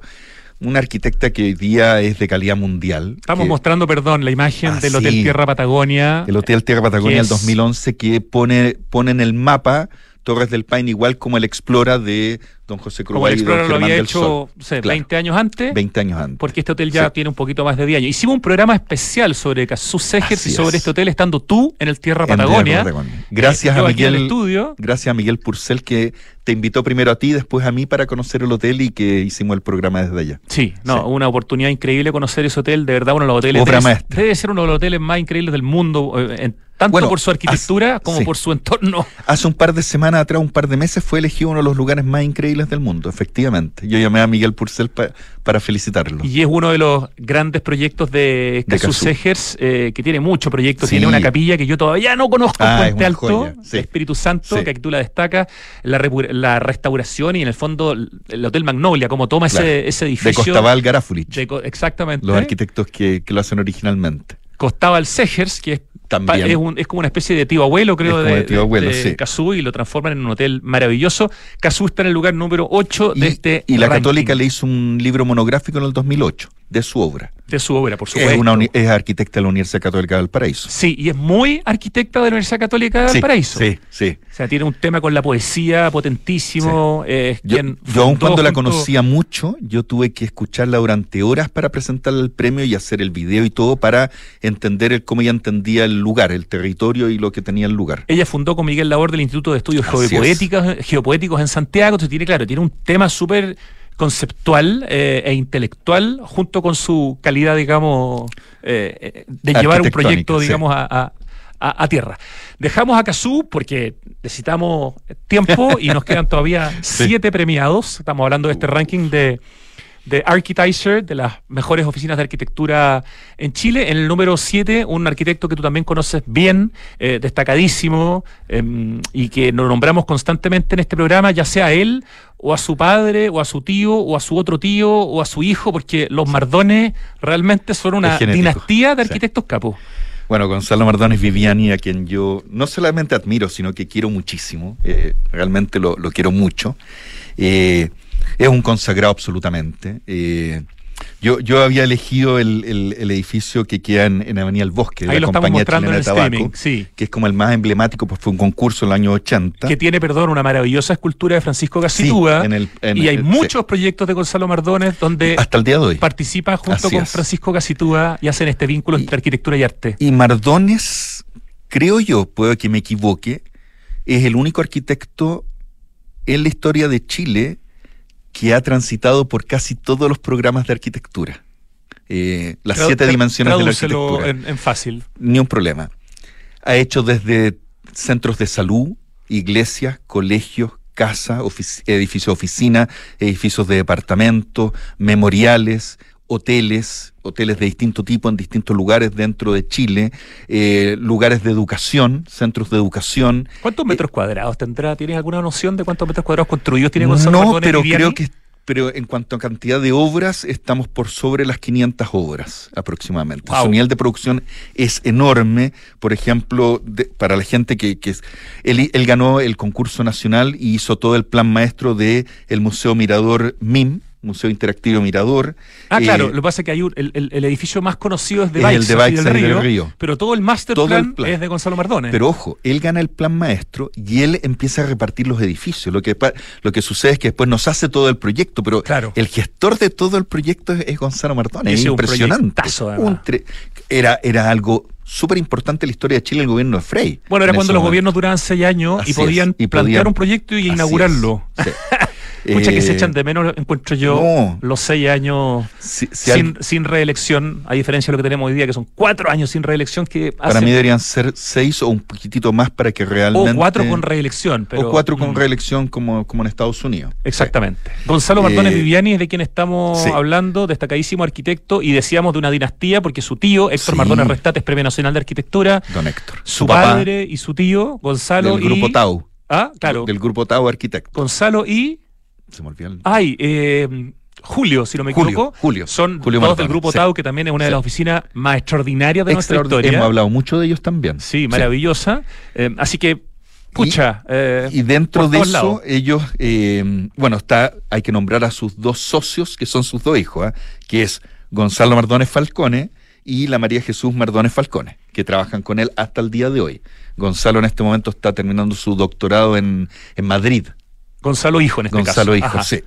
una arquitecta que hoy día es de calidad mundial. Estamos mostrando, perdón, la imagen del Hotel Tierra Patagonia. El Hotel Tierra Patagonia del 2011 que pone, pone en el mapa Torres del Paine igual como el Explora de don José Cruz. Como el Explora lo había hecho 20 años antes. 20 años antes. Porque este hotel ya tiene un poquito más de 10 años. Hicimos un programa especial sobre Casus Segers y sobre este hotel estando tú en el Tierra Patagonia. Gracias a Miguel. Estudio. Gracias a Miguel Purcell que te invitó primero a ti, después a mí para conocer el hotel y que hicimos el programa desde allá. Sí, no, una oportunidad increíble conocer ese hotel, de verdad uno de los hoteles debe, debe, ser uno de los hoteles más increíbles del mundo eh, en tanto por su arquitectura como por su entorno. Hace un par de semanas atrás, un par de meses, fue elegido uno de los lugares más increíbles del mundo, efectivamente. Yo llamé a Miguel Purcell para felicitarlo. Y es uno de los grandes proyectos de Casus eh, que tiene muchos proyectos. Tiene una capilla que yo todavía no conozco en ah, Puente Alto, Espíritu Santo, que aquí tú la destacas, la, restauración y en el fondo el Hotel Magnolia, como toma ese, edificio. De Costaval Garafulich. exactamente. Los arquitectos que, lo hacen originalmente. Costaval Segers, que es es, es, como una especie de tío abuelo, creo, de, tío abuelo, y lo transforman en un hotel maravilloso. Cazú está en el lugar número 8 de este. Y la Católica le hizo un libro monográfico en el 2008 de su obra. De su obra, por supuesto. Es, una, es arquitecta de la Universidad Católica del Paraíso. Sí, y es muy arquitecta de la Universidad Católica del Paraíso. Sí, sí. O sea, tiene un tema con la poesía potentísimo. yo, yo aun cuando la conocía mucho, yo tuve que escucharla durante horas para presentarle el premio y hacer el video y todo para entender cómo ella entendía el lugar, el territorio y lo que tenía el lugar. Ella fundó con Miguel Labor del Instituto de Estudios Geopoéticos, Geopoéticos en Santiago. Entonces tiene, claro, tiene un tema súper conceptual eh, e intelectual, junto con su calidad, digamos, eh, de llevar un proyecto, digamos, a, tierra. Dejamos a Cazú porque necesitamos tiempo y nos quedan todavía siete premiados. Estamos hablando de este ranking de de Architizer, de las mejores oficinas de arquitectura en Chile. En el número 7, un arquitecto que tú también conoces bien, eh, destacadísimo, em, y que nos nombramos constantemente en este programa, ya sea él, o a su padre, o a su tío, o a su otro tío, o a su hijo, porque los Mardones realmente son una dinastía de arquitectos capos. Bueno, Gonzalo Mardones Viviani, a quien yo no solamente admiro, sino que quiero muchísimo, eh, realmente lo, lo, quiero mucho. Eh, es un consagrado absolutamente. Eh, yo, yo había elegido el, el, edificio que queda en, en Avenida El Bosque, de la compañía chilena de tabaco, que es como el más emblemático, pues fue un concurso en el año 80. Que tiene, perdón, una maravillosa escultura de Francisco Gacitúa. y hay muchos proyectos de Gonzalo Mardones donde hasta el día de hoy participan junto con Francisco Gacitúa y hacen este vínculo entre arquitectura y arte. Y Mardones, creo yo, puedo que me equivoque, es el único arquitecto en la historia de Chile que ha transitado por casi todos los programas de arquitectura. Eh, las siete dimensiones de la arquitectura. En, en fácil. Ni un problema. Ha hecho desde centros de salud, iglesias, colegios, casas, edificios de oficina, edificios de departamento, memoriales, hoteles, hoteles de distinto tipo en distintos lugares dentro de Chile, eh, lugares de educación, centros de educación. ¿Cuántos eh, metros cuadrados tendrá? ¿Tienes alguna noción de cuántos metros cuadrados construidos tiene Gonzalo No, pero creo que pero en cuanto a cantidad de obras, estamos por sobre las 500 obras aproximadamente. Su nivel de producción es enorme. Por ejemplo, para la gente que, que es, él, él, ganó el concurso nacional y hizo todo el plan maestro del el Museo Mirador MIM, Museo Interactivo Mirador. Ah, claro, eh, lo que pasa es que hay el, edificio más conocido es de Baix, el de del, Río, pero todo el master plan, es de Gonzalo Mardones. Pero ojo, él gana el plan maestro y él empieza a repartir los edificios. Lo que, lo que sucede es que después nos hace todo el proyecto, pero el gestor de todo el proyecto es, Gonzalo Mardones. Es, impresionante. era, era algo súper importante la historia de Chile el gobierno de Frey. Bueno, era cuando los gobiernos duraban seis años y podían, plantear un proyecto y inaugurarlo. Escucha que se eh, echan de menos, encuentro yo, los seis años sin, reelección, a diferencia de lo que tenemos hoy día, que son cuatro años sin reelección. que Para mí deberían ser seis o un poquitito más para que realmente... O cuatro con reelección. Pero, o cuatro con mm. reelección como, como en Estados Unidos. Exactamente. Gonzalo Martínez eh, Viviani es de quien estamos hablando, destacadísimo arquitecto, y decíamos de una dinastía, porque su tío, Héctor Mardones Restate, es Premio Nacional de Arquitectura. Don Héctor. Su, padre y su tío, Gonzalo del Grupo Tau. Ah, claro. Del Grupo Tau Arquitecto. Gonzalo y... Se me olvidó Ay, eh, Julio, si no me equivoco. Julio. Son dos del Grupo Tau, que también es una de las oficinas más extraordinarias de nuestra historia. Hemos hablado mucho de ellos también. Sí, maravillosa. Eh, así que, pucha. Y, eh, y dentro de eso, ellos, bueno, está, hay que nombrar a sus dos socios, que son sus dos hijos, que es Gonzalo Mardones Falcone y la María Jesús Mardones Falcone, que trabajan con él hasta el día de hoy. Gonzalo en este momento está terminando su doctorado en, en Madrid. Gonzalo Hijo en este caso. Gonzalo Hijo, sí.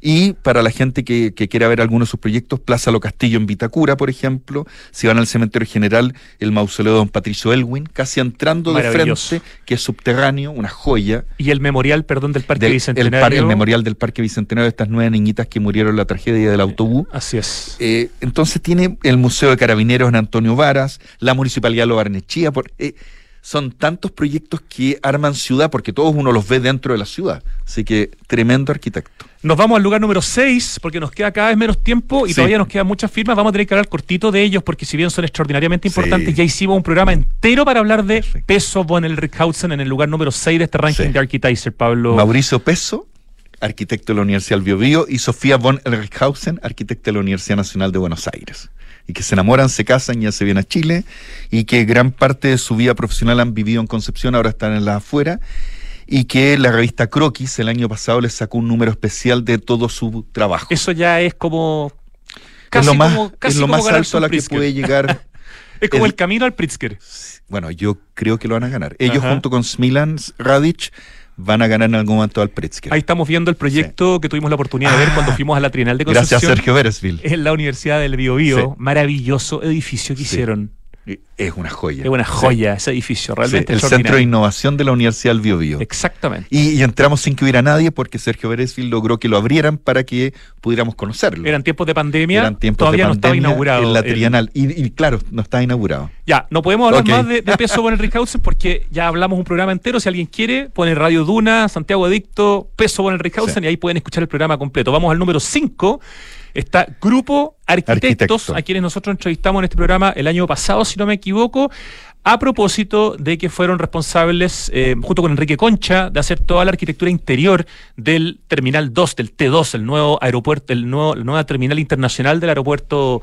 Y para la gente que, quiera ver algunos de sus proyectos, Plaza Lo Castillo en Vitacura, por ejemplo. Si van al cementerio general, el mausoleo de don Patricio Elwin, casi entrando de frente, que es subterráneo, una joya. Y el memorial, perdón, del Parque Bicentenario. El, memorial del Parque Bicentenario de estas nueve niñitas que murieron en la tragedia del autobús. Así es. Eh, entonces tiene el Museo de Carabineros en Antonio Varas, la Municipalidad de Lo Barnechía. Por, eh, son tantos proyectos que arman ciudad, porque todos uno los ve dentro de la ciudad. Así que tremendo arquitecto. Nos vamos al lugar número 6, porque nos queda cada vez menos tiempo y todavía nos quedan muchas firmas. Vamos a tener que hablar cortito de ellos, porque si bien son extraordinariamente importantes, ya hicimos un programa entero para hablar de Peso von Elrichhausen en el lugar número 6 de este ranking de Architizer, Pablo. Mauricio Peso, arquitecto de la Universidad del Biobío, y Sofía von Elrichhausen, arquitecta de la Universidad Nacional de Buenos Aires y que se enamoran, se casan, y ya se vienen a Chile y que gran parte de su vida profesional han vivido en Concepción, ahora están en la afuera y que la revista Croquis el año pasado les sacó un número especial de todo su trabajo. Eso ya es como casi es lo más, como, es lo más alto a la que puede llegar. es como el, camino al Pritzker. Bueno, yo creo que lo van a ganar. Ellos junto con Smilan Radic van a ganar en algún momento al Pritzker. Ahí estamos viendo el proyecto que tuvimos la oportunidad de ver cuando ah, fuimos a la Trienal de Concepción. Gracias, Sergio Beresville. En la Universidad del Bio, Bio. Maravilloso edificio que hicieron. Es una joya. Es una joya ese edificio, realmente. el Centro de Innovación de la Universidad del Biobío. Exactamente. Y, entramos sin que hubiera nadie porque Sergio Beresfield logró que lo abrieran para que pudiéramos conocerlo. Eran tiempos de pandemia. Eran tiempos Todavía de pandemia no estaba inaugurado. En la Trienal. Y, claro, no está inaugurado. Ya, no podemos hablar más de, peso con el Rickhausen porque ya hablamos un programa entero. Si alguien quiere, pone Radio Duna, Santiago Adicto, peso con el Rickhausen y ahí pueden escuchar el programa completo. Vamos al número 5 está Grupo Arquitectos, a quienes nosotros entrevistamos en este programa el año pasado, si no me equivoco, a propósito de que fueron responsables, eh, junto con Enrique Concha, de hacer toda la arquitectura interior del Terminal 2, del T2, el nuevo aeropuerto, el nuevo, la nueva terminal internacional del aeropuerto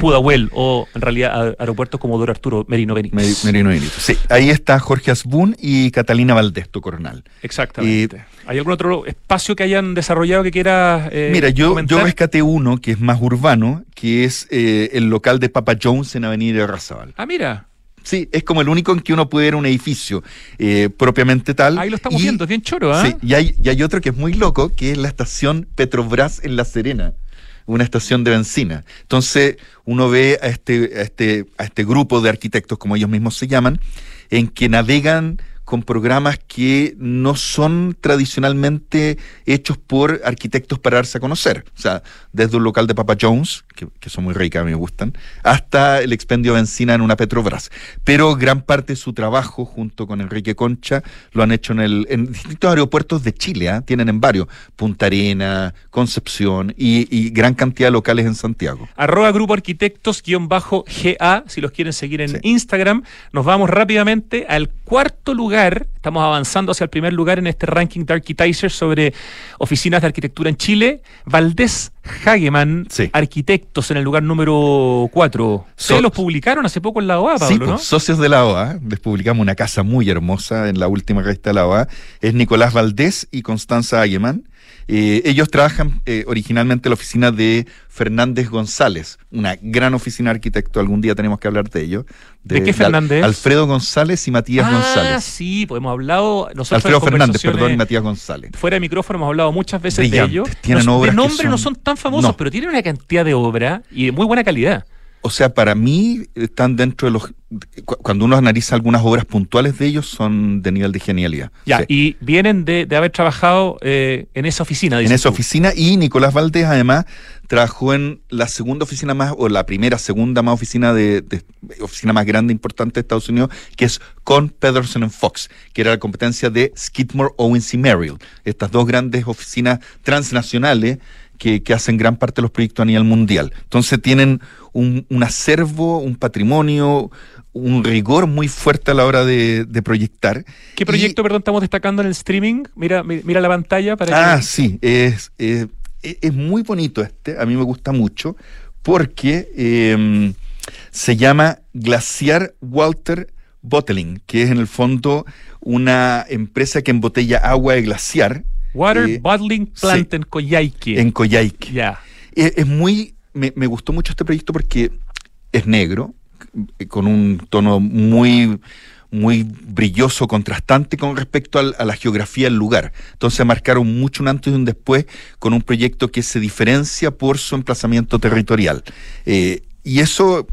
Pudahuel, o en realidad aeropuertos como Dor Arturo Merino Benítez. Merino Benítez. Sí, ahí está Jorge Asbun y Catalina Valdés, tu coronal. Exactamente. ¿Hay algún otro espacio que hayan desarrollado que quiera eh, Mira, yo, yo rescaté uno que es más urbano, que es eh, el local de Papa Jones en Avenida Razabal. Ah, mira. Sí, es como el único en que uno puede ver un edificio eh, propiamente tal. Ahí lo estamos viendo, es bien choro, ¿ah? Sí, y hay, y hay otro que es muy loco, que es la estación Petrobras en La Serena una estación de benzina. Entonces, uno ve a este, a este, a este grupo de arquitectos, como ellos mismos se llaman, en que navegan con programas que no son tradicionalmente hechos por arquitectos para darse a conocer. O sea, desde un local de Papa Jones, que, son muy ricas, me gustan, hasta el expendio de benzina en una Petrobras. Pero gran parte de su trabajo, junto con Enrique Concha, lo han hecho en, el, en distintos aeropuertos de Chile, ¿ah? tienen en varios, Punta Arena, Concepción y, gran cantidad de locales en Santiago. Arroba Grupo Arquitectos-GA, si los quieren seguir en Instagram. Nos vamos rápidamente al cuarto lugar estamos avanzando hacia el primer lugar en este ranking de Architizer sobre oficinas de arquitectura en Chile. Valdés Hageman, arquitectos en el lugar número 4. Ustedes los publicaron hace poco en la OA, Pablo, pues, socios de la OA. Les publicamos una casa muy hermosa en la última revista de la OA. Es Nicolás Valdés y Constanza Hageman. Eh, ellos trabajan eh, originalmente en la oficina de Fernández González, una gran oficina de arquitecto, algún día tenemos que hablar de ello. ¿De, qué Fernández? Alfredo González y Matías ah, González. sí, pues hemos hablado... Alfredo Fernández, perdón, y Matías González. Fuera de micrófono hemos hablado muchas veces de ellos. Tienen obras de nombre no son tan famosos, pero tienen una cantidad de obra y de muy buena calidad. O sea, para mí están dentro de los... Cuando uno analiza algunas obras puntuales de ellos, son de nivel de genialidad. Ya, y vienen de, haber trabajado eh, en esa oficina. En esa oficina, y Nicolás Valdés además trabajó en la segunda oficina más, o la primera, segunda más oficina de, oficina más grande, importante de Estados Unidos, que es con Pedersen Fox, que era la competencia de Skidmore, Owens y Merrill. Estas dos grandes oficinas transnacionales que, hacen gran parte de los proyectos a nivel mundial. Entonces tienen un, acervo, un patrimonio, un rigor muy fuerte a la hora de, proyectar. ¿Qué proyecto, perdón, estamos destacando en el streaming? Mira, mira la pantalla para Ah, sí, es, es, muy bonito este, a mí me gusta mucho, porque em, se llama Glaciar Walter Bottling, que es en el fondo una empresa que embotella agua de glaciar Water eh, Bottling Plant en Coyhaique. En Coyhaique. Ya. Es, muy. Me, gustó mucho este proyecto porque es negro, eh, con un tono muy muy brilloso, contrastante con respecto a la geografía del lugar. Entonces marcaron mucho un antes y un después con un proyecto que se diferencia por su emplazamiento territorial. Eh, y eso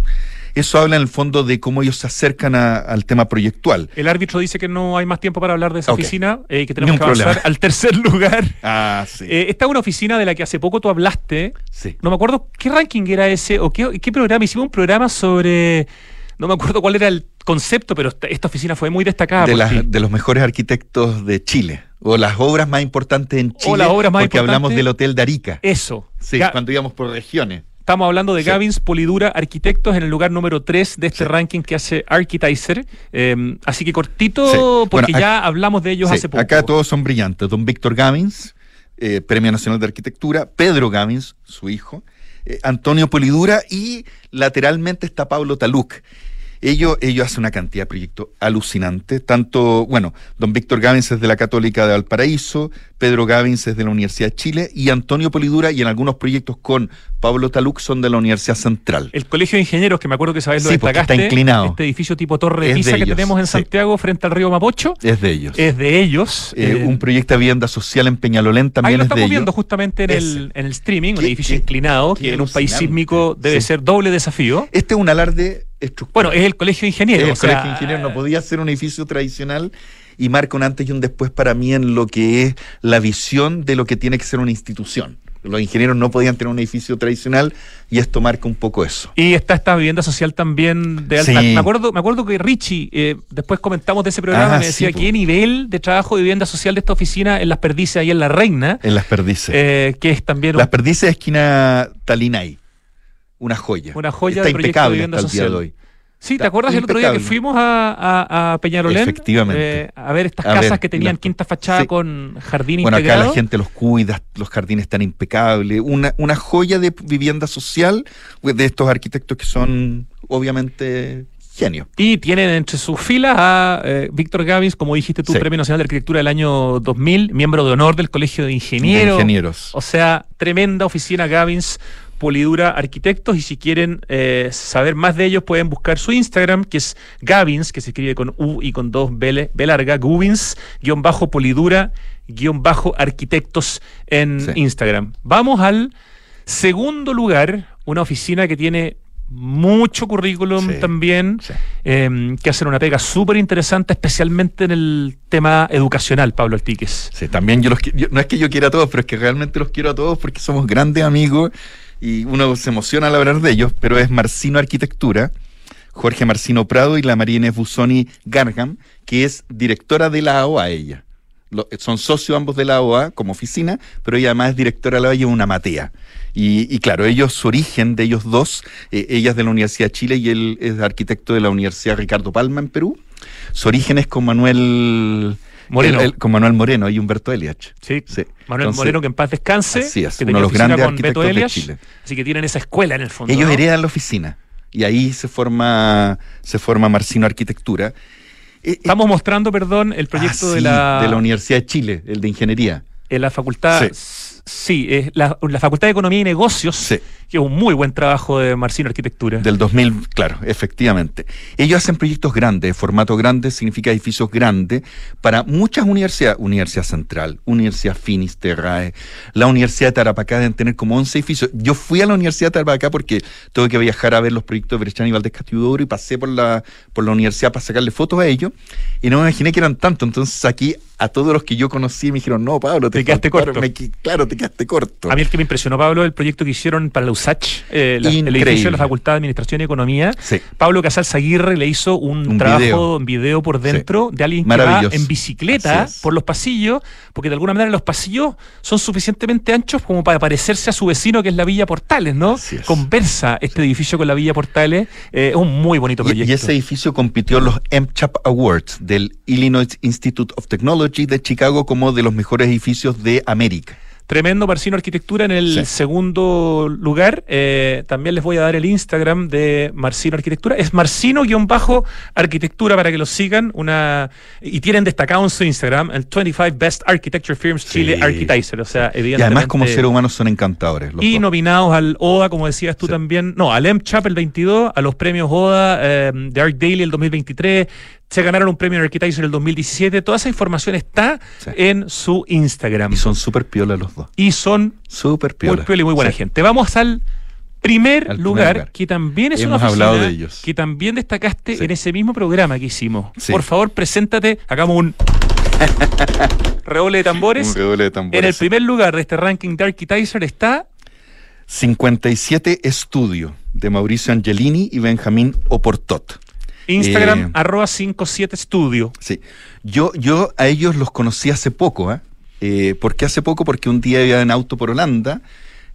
eso habla en el fondo de cómo ellos se acercan al tema proyectual. El árbitro dice que no hay más tiempo para hablar de esa oficina y eh, que tenemos que avanzar al tercer lugar. Ah, sí. Eh, esta es una oficina de la que hace poco tú hablaste. Sí. No me acuerdo qué ranking era ese o qué, qué programa. Hicimos un programa sobre. No me acuerdo cuál era el concepto, pero esta, oficina fue muy destacada. De, de los mejores arquitectos de Chile. O las obras más importantes en Chile. O las obras más porque hablamos del Hotel de Arica. Eso. Sí, cuando íbamos por regiones. Estamos hablando de Gavins Polidura Arquitectos en el lugar número 3 de este ranking que hace Architizer. Em, así que cortito, porque ya hablamos de ellos hace poco. Acá todos son brillantes. Don Víctor Gavins, eh, Premio Nacional de Arquitectura. Pedro Gavins, su hijo. Eh, Antonio Polidura y lateralmente está Pablo Taluc. Ellos, ellos hacen una cantidad de proyectos alucinantes, tanto, bueno, don Víctor Gávins es de la Católica de Valparaíso, Pedro Gávins es de la Universidad de Chile y Antonio Polidura y en algunos proyectos con Pablo Taluk son de la Universidad Central. El Colegio de Ingenieros, que me acuerdo que sabes lo sí, destacaste, está inclinado. este edificio tipo Torre de Pisa que tenemos en Santiago frente al río Mapocho. Es de ellos. Es de ellos. Eh, eh, un proyecto de vivienda social en Peñalolén también Ahí lo estamos viendo justamente en el, en el streaming, un edificio inclinado, que en un país sísmico debe ser doble desafío. Este es un alarde estructura. Bueno, es el colegio de ingenieros. el colegio de ingenieros no podía ser un edificio tradicional y marca un antes y un después para mí en lo que es la visión de lo que tiene que ser una institución. Los ingenieros no podían tener un edificio tradicional y esto marca un poco eso. Y está esta vivienda social también de alta. Me acuerdo, me acuerdo que Richie, eh, después comentamos de ese programa, ah, me decía qué nivel de trabajo de vivienda social de esta oficina en Las Perdices, ahí en La Reina. En Las Perdices. Eh, que es también. Las Perdices, esquina Talinay. Una joya. Una joya está de impecable de hasta el día de hoy. Sí, ¿te acuerdas el otro día que fuimos a, a, Peñarolén? Efectivamente. Eh, a ver estas casas que tenían quinta fachada con jardín bueno, acá la gente los cuida, los jardines están impecables. Una, una joya de vivienda social pues, de estos arquitectos que son obviamente genios. Y tienen entre sus filas a eh, Víctor Gavins, como dijiste tú, Premio Nacional de Arquitectura del año 2000, miembro de honor del Colegio de Ingenieros. De ingenieros. O sea, tremenda oficina Gavins Polidura Arquitectos y si quieren eh, saber más de ellos pueden buscar su Instagram que es Gavins, que se escribe con U y con dos B, B larga, Gubins, guion bajo Polidura, guion bajo Arquitectos en Instagram. Vamos al segundo lugar, una oficina que tiene mucho currículum también, em, que hacen una pega súper interesante, especialmente en el tema educacional, Pablo Altiques. Sí, también yo los no es que yo quiera a todos, pero es que realmente los quiero a todos porque somos grandes amigos y uno se emociona al hablar de ellos, pero es Marcino Arquitectura, Jorge Marcino Prado y la María Inés Busoni Gargam, que es directora de la AOA ella. son socios ambos de la AOA como oficina, pero ella además es directora de la AOA y una matea. Y, claro, ellos, su origen de ellos dos, eh, ella es de la Universidad de Chile y él es arquitecto de la Universidad Ricardo Palma en Perú. Su origen es con Manuel Moreno. con Manuel Moreno y Humberto Eliach. Sí. Manuel Moreno, que en paz descanse. Así es, uno de los grandes arquitectos de Chile. Así que tienen esa escuela en el fondo. Ellos heredan la oficina. Y ahí se forma, se forma Marcino Arquitectura. Eh, eh, Estamos mostrando, perdón, el proyecto ah, de la... De la Universidad de Chile, el de Ingeniería. En la facultad... Sí, es la, Facultad de Economía y Negocios, que es un muy buen trabajo de Marcino Arquitectura. Del 2000, claro, efectivamente. Ellos hacen proyectos grandes, de formato grande significa edificios grandes, para muchas universidades, Universidad Central, Universidad Finisterrae, la Universidad de Tarapacá deben tener como 11 edificios. Yo fui a la Universidad de Tarapacá porque tuve que viajar a ver los proyectos de Brechani y Valdés y pasé por la, por la universidad para sacarle fotos a ellos y no me imaginé que eran tantos. Entonces aquí a todos los que yo conocí me dijeron, no, Pablo, te, quedaste corto. claro, te quedaste corto. A mí el que me impresionó, Pablo, el proyecto que hicieron para la USACH, eh, el edificio de la Facultad de Administración y Economía. Pablo Casal Aguirre le hizo un, trabajo en video por dentro de alguien que va en bicicleta por los pasillos, porque de alguna manera los pasillos son suficientemente anchos como para parecerse a su vecino que es la Villa Portales, ¿no? Conversa este edificio con la Villa Portales. Eh, es un muy bonito proyecto. Y, ese edificio compitió en los MCHAP Awards del Illinois Institute of Technology de Chicago como de los mejores edificios de América. Tremendo Marcino Arquitectura en el segundo lugar. Eh, también les voy a dar el Instagram de Marcino Arquitectura. Es Marcino-Arquitectura para que lo sigan. Una Y tienen destacado en su Instagram el 25 Best Architecture Firms Chile Architizer. O sea, evidentemente. Y además, como seres humanos, son encantadores. y nominados al ODA, como decías tú también. No, al MCHAP el 22, a los premios ODA eh, de Art Daily el 2023 se ganaron un premio en Architecture en el 2017. Toda esa información está en su Instagram. Y son súper piolas los dos. Y son súper piolas. Muy piola y muy buena gente. Vamos al primer, lugar, que también es Hemos una hablado de ellos. que también destacaste en ese mismo programa que hicimos. Por favor, preséntate. Hagamos un redoble de tambores. Un de tambores. En el primer lugar de este ranking de Architizer está 57 Estudio de Mauricio Angelini y Benjamín Oportot. Instagram, eh, arroba 57 Studio. Sí. Yo, yo a ellos los conocí hace poco, ¿eh? ¿eh? ¿Por qué hace poco? Porque un día iba en auto por Holanda,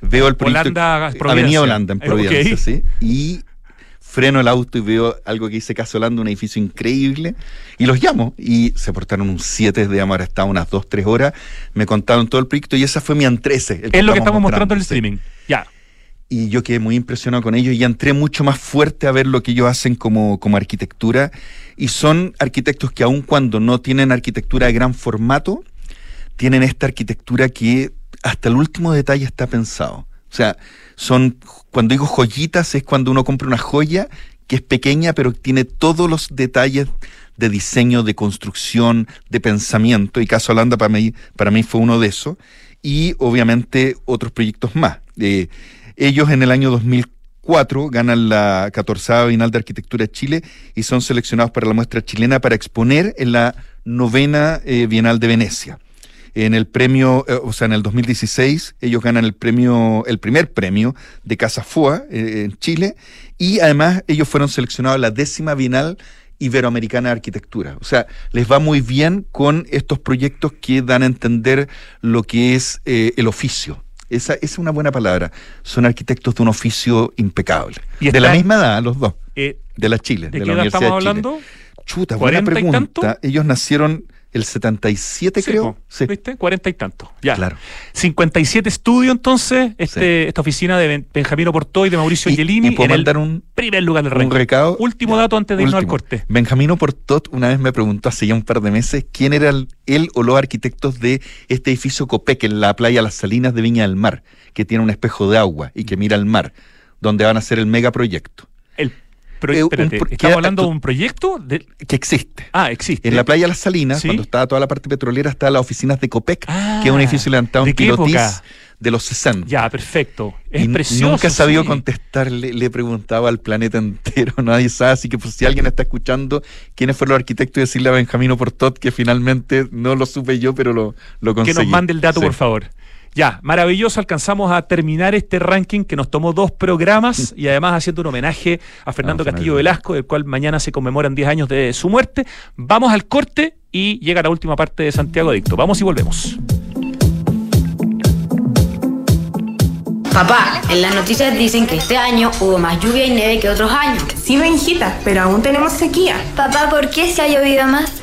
veo el proyecto... Holanda, Avenida Holanda, en Providencia, sí. Y freno el auto y veo algo que dice Casa Holanda, un edificio increíble, y los llamo. Y se portaron un 7 de amor, hasta unas 2, 3 horas, me contaron todo el proyecto y esa fue mi antrece. Es lo que estamos mostrando en el streaming. Ya y yo quedé muy impresionado con ellos y entré mucho más fuerte a ver lo que ellos hacen como, como arquitectura. Y son arquitectos que aun cuando no tienen arquitectura de gran formato, tienen esta arquitectura que hasta el último detalle está pensado. O sea, son, cuando digo joyitas, es cuando uno compra una joya que es pequeña, pero tiene todos los detalles de diseño, de construcción, de pensamiento. Y Caso Holanda para mí, para mí fue uno de esos. Y obviamente otros proyectos más. Eh, ellos en el año 2004 cuatro ganan la 14 Bienal de Arquitectura de Chile y son seleccionados para la muestra chilena para exponer en la novena eh, Bienal de Venecia. En el premio, eh, o sea, en el 2016, ellos ganan el premio, el primer premio de Casa Fua eh, en Chile, y además ellos fueron seleccionados a la décima Bienal Iberoamericana de Arquitectura. O sea, les va muy bien con estos proyectos que dan a entender lo que es el oficio esa, es una buena palabra. Son arquitectos de un oficio impecable. ¿Y de la misma edad, los dos. Eh, de la Chile, de, la Universidad estamos hablando? Chuta, buena pregunta. Ellos nacieron el 77 creo. Sí. ¿Viste? 40 y tanto. Ya. Claro. 57 estudios entonces, este, esta oficina de Portot y de Mauricio Angelini en el un, primer lugar del Un recado. Último dato antes de irnos al corte. Benjamino Portot una vez me preguntó hace ya un par de meses quién era él o los arquitectos de este edificio Copec en la playa Las Salinas de Viña del Mar, que tiene un espejo de agua y que mira al mar, donde van a hacer el megaproyecto. Pero, eh, ¿estamos hablando de un proyecto? Que existe. Ah, existe. En la playa Las Salinas, cuando estaba toda la parte petrolera, está las oficinas de Copec, que es un ah, edificio levantado en pilotis de los 60. Ya, perfecto. Es precioso. Nunca he sabido contestarle, le he preguntado al planeta entero, nadie sabe, así que pues, si alguien está escuchando quiénes fueron los arquitectos y decirle a Benjamino Portot que finalmente no lo supe yo, pero lo, lo conseguí. Que nos mande el dato, por favor. Ya, maravilloso, alcanzamos a terminar este ranking que nos tomó dos programas y además haciendo un homenaje a Fernando Castillo Velasco, del cual mañana se conmemoran 10 años de su muerte. Vamos al corte y llega la última parte de Santiago Adicto. Vamos y volvemos. Papá, en las noticias dicen que este año hubo más lluvia y nieve que otros años. Sí, Benjita, pero aún tenemos sequía. Papá, ¿por qué se ha llovido más?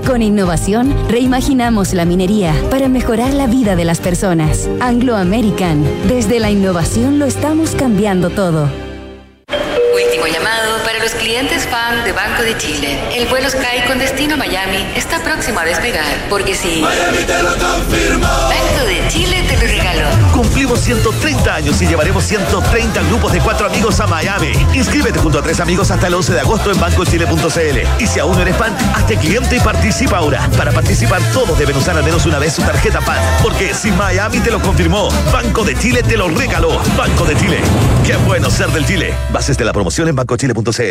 Con innovación reimaginamos la minería para mejorar la vida de las personas. Anglo American. Desde la innovación lo estamos cambiando todo. Los clientes fan de Banco de Chile. El vuelo Sky con destino Miami está próximo a despegar, porque si... Miami te lo confirmó. Banco de Chile te lo regaló. Cumplimos 130 años y llevaremos 130 grupos de cuatro amigos a Miami. Inscríbete junto a tres amigos hasta el 11 de agosto en bancochile.cl. Y si aún no eres fan, hazte cliente y participa ahora. Para participar, todos deben usar al menos una vez su tarjeta fan. Porque si Miami te lo confirmó, Banco de Chile te lo regaló. Banco de Chile. Qué bueno ser del Chile. Bases de la promoción en bancochile.cl.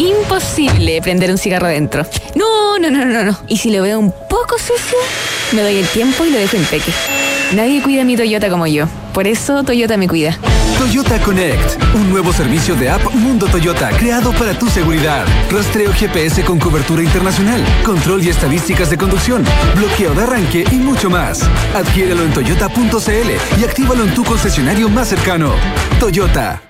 Imposible prender un cigarro dentro. No, no, no, no, no. Y si lo veo un poco sucio, me doy el tiempo y lo dejo peque. Nadie cuida mi Toyota como yo. Por eso Toyota me cuida. Toyota Connect, un nuevo servicio de app Mundo Toyota creado para tu seguridad. Rastreo GPS con cobertura internacional, control y estadísticas de conducción, bloqueo de arranque y mucho más. Adquiérelo en toyota.cl y actívalo en tu concesionario más cercano. Toyota.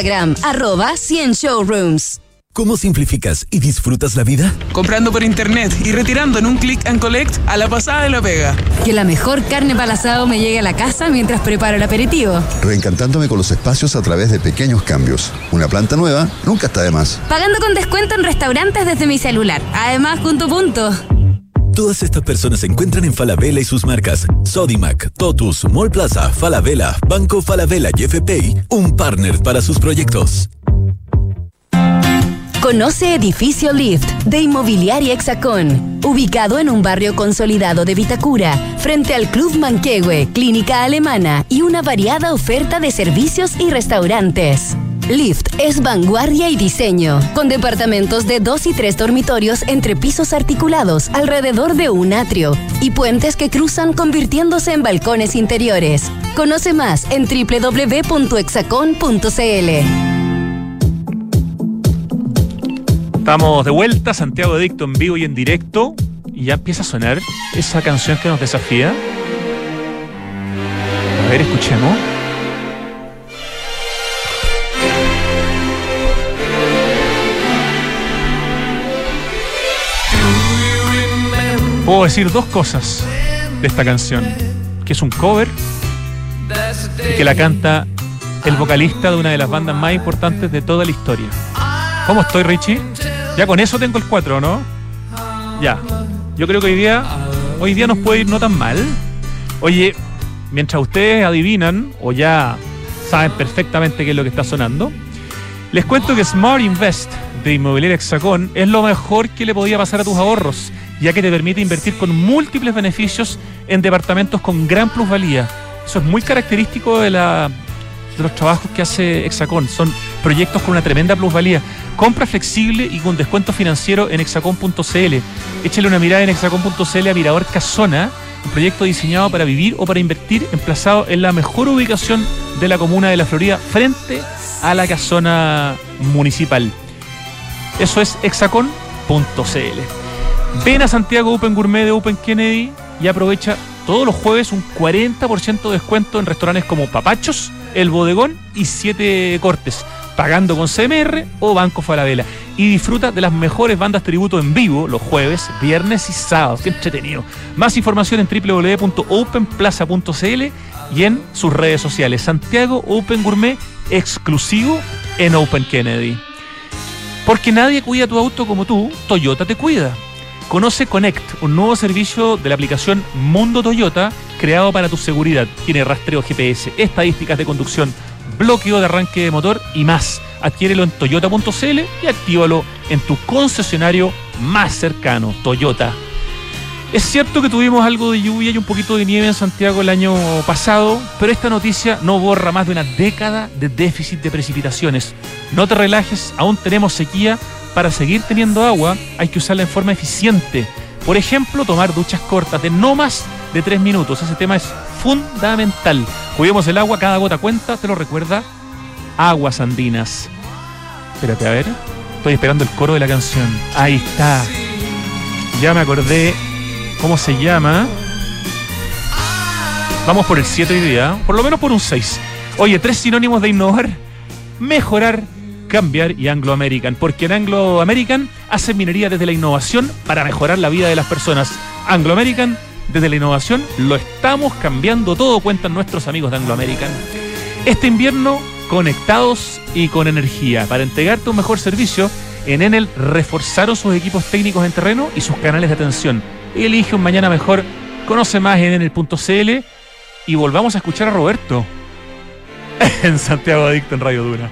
Instagram, arroba 100 Showrooms. ¿Cómo simplificas y disfrutas la vida? Comprando por internet y retirando en un click and collect a la pasada de la pega. Que la mejor carne para asado me llegue a la casa mientras preparo el aperitivo. Reencantándome con los espacios a través de pequeños cambios. Una planta nueva nunca está de más. Pagando con descuento en restaurantes desde mi celular. Además, punto punto. Todas estas personas se encuentran en Falabella y sus marcas Sodimac, Totus, Mall Plaza, Falabella, Banco Falabella y FPI, un partner para sus proyectos. Conoce Edificio Lift de Inmobiliaria Hexacón, ubicado en un barrio consolidado de Vitacura, frente al Club Manquehue, clínica alemana y una variada oferta de servicios y restaurantes. Lift es vanguardia y diseño, con departamentos de dos y tres dormitorios entre pisos articulados alrededor de un atrio y puentes que cruzan convirtiéndose en balcones interiores. Conoce más en www.exacon.cl. Estamos de vuelta, Santiago Adicto en vivo y en directo. Y ya empieza a sonar esa canción que nos desafía. A ver, escuchemos. Puedo decir dos cosas de esta canción. Que es un cover y que la canta el vocalista de una de las bandas más importantes de toda la historia. ¿Cómo estoy, Richie? Ya con eso tengo el 4, ¿no? Ya. Yo creo que hoy día, hoy día nos puede ir no tan mal. Oye, mientras ustedes adivinan o ya saben perfectamente qué es lo que está sonando, les cuento que Smart Invest de Inmobiliaria Hexacón es lo mejor que le podía pasar a tus ahorros, ya que te permite invertir con múltiples beneficios en departamentos con gran plusvalía. Eso es muy característico de, la, de los trabajos que hace Hexacón. Son proyectos con una tremenda plusvalía. Compra flexible y con descuento financiero en hexacon.cl. Échale una mirada en hexacon.cl a Mirador Casona, un proyecto diseñado para vivir o para invertir, emplazado en la mejor ubicación de la comuna de La Florida, frente a la casona municipal. Eso es hexacon.cl. Ven a Santiago Open Gourmet de Open Kennedy y aprovecha todos los jueves un 40% de descuento en restaurantes como Papachos, El Bodegón y Siete Cortes pagando con CMR o Banco Falabella. Y disfruta de las mejores bandas tributo en vivo los jueves, viernes y sábados. Qué entretenido. Más información en www.openplaza.cl y en sus redes sociales. Santiago Open Gourmet exclusivo en Open Kennedy. Porque nadie cuida tu auto como tú, Toyota te cuida. Conoce Connect, un nuevo servicio de la aplicación Mundo Toyota creado para tu seguridad. Tiene rastreo GPS, estadísticas de conducción bloqueo de arranque de motor y más. Adquiérelo en toyota.cl y actívalo en tu concesionario más cercano, Toyota. Es cierto que tuvimos algo de lluvia y un poquito de nieve en Santiago el año pasado, pero esta noticia no borra más de una década de déficit de precipitaciones. No te relajes, aún tenemos sequía. Para seguir teniendo agua hay que usarla en forma eficiente. Por ejemplo, tomar duchas cortas de no más de tres minutos. Ese tema es fundamental. Cuidemos el agua, cada gota cuenta, te lo recuerda. Aguas andinas. Espérate, a ver. Estoy esperando el coro de la canción. Ahí está. Ya me acordé cómo se llama. Vamos por el 7 hoy día, por lo menos por un 6. Oye, tres sinónimos de innovar, mejorar, cambiar y Anglo American. Porque en Anglo American hacen minería desde la innovación para mejorar la vida de las personas. Anglo American desde la innovación lo estamos cambiando todo, cuentan nuestros amigos de Anglo American. Este invierno, conectados y con energía. Para entregarte un mejor servicio, en Enel reforzaron sus equipos técnicos en terreno y sus canales de atención. Elige un mañana mejor. Conoce más en enel.cl y volvamos a escuchar a Roberto en Santiago Adicto en Radio Dura.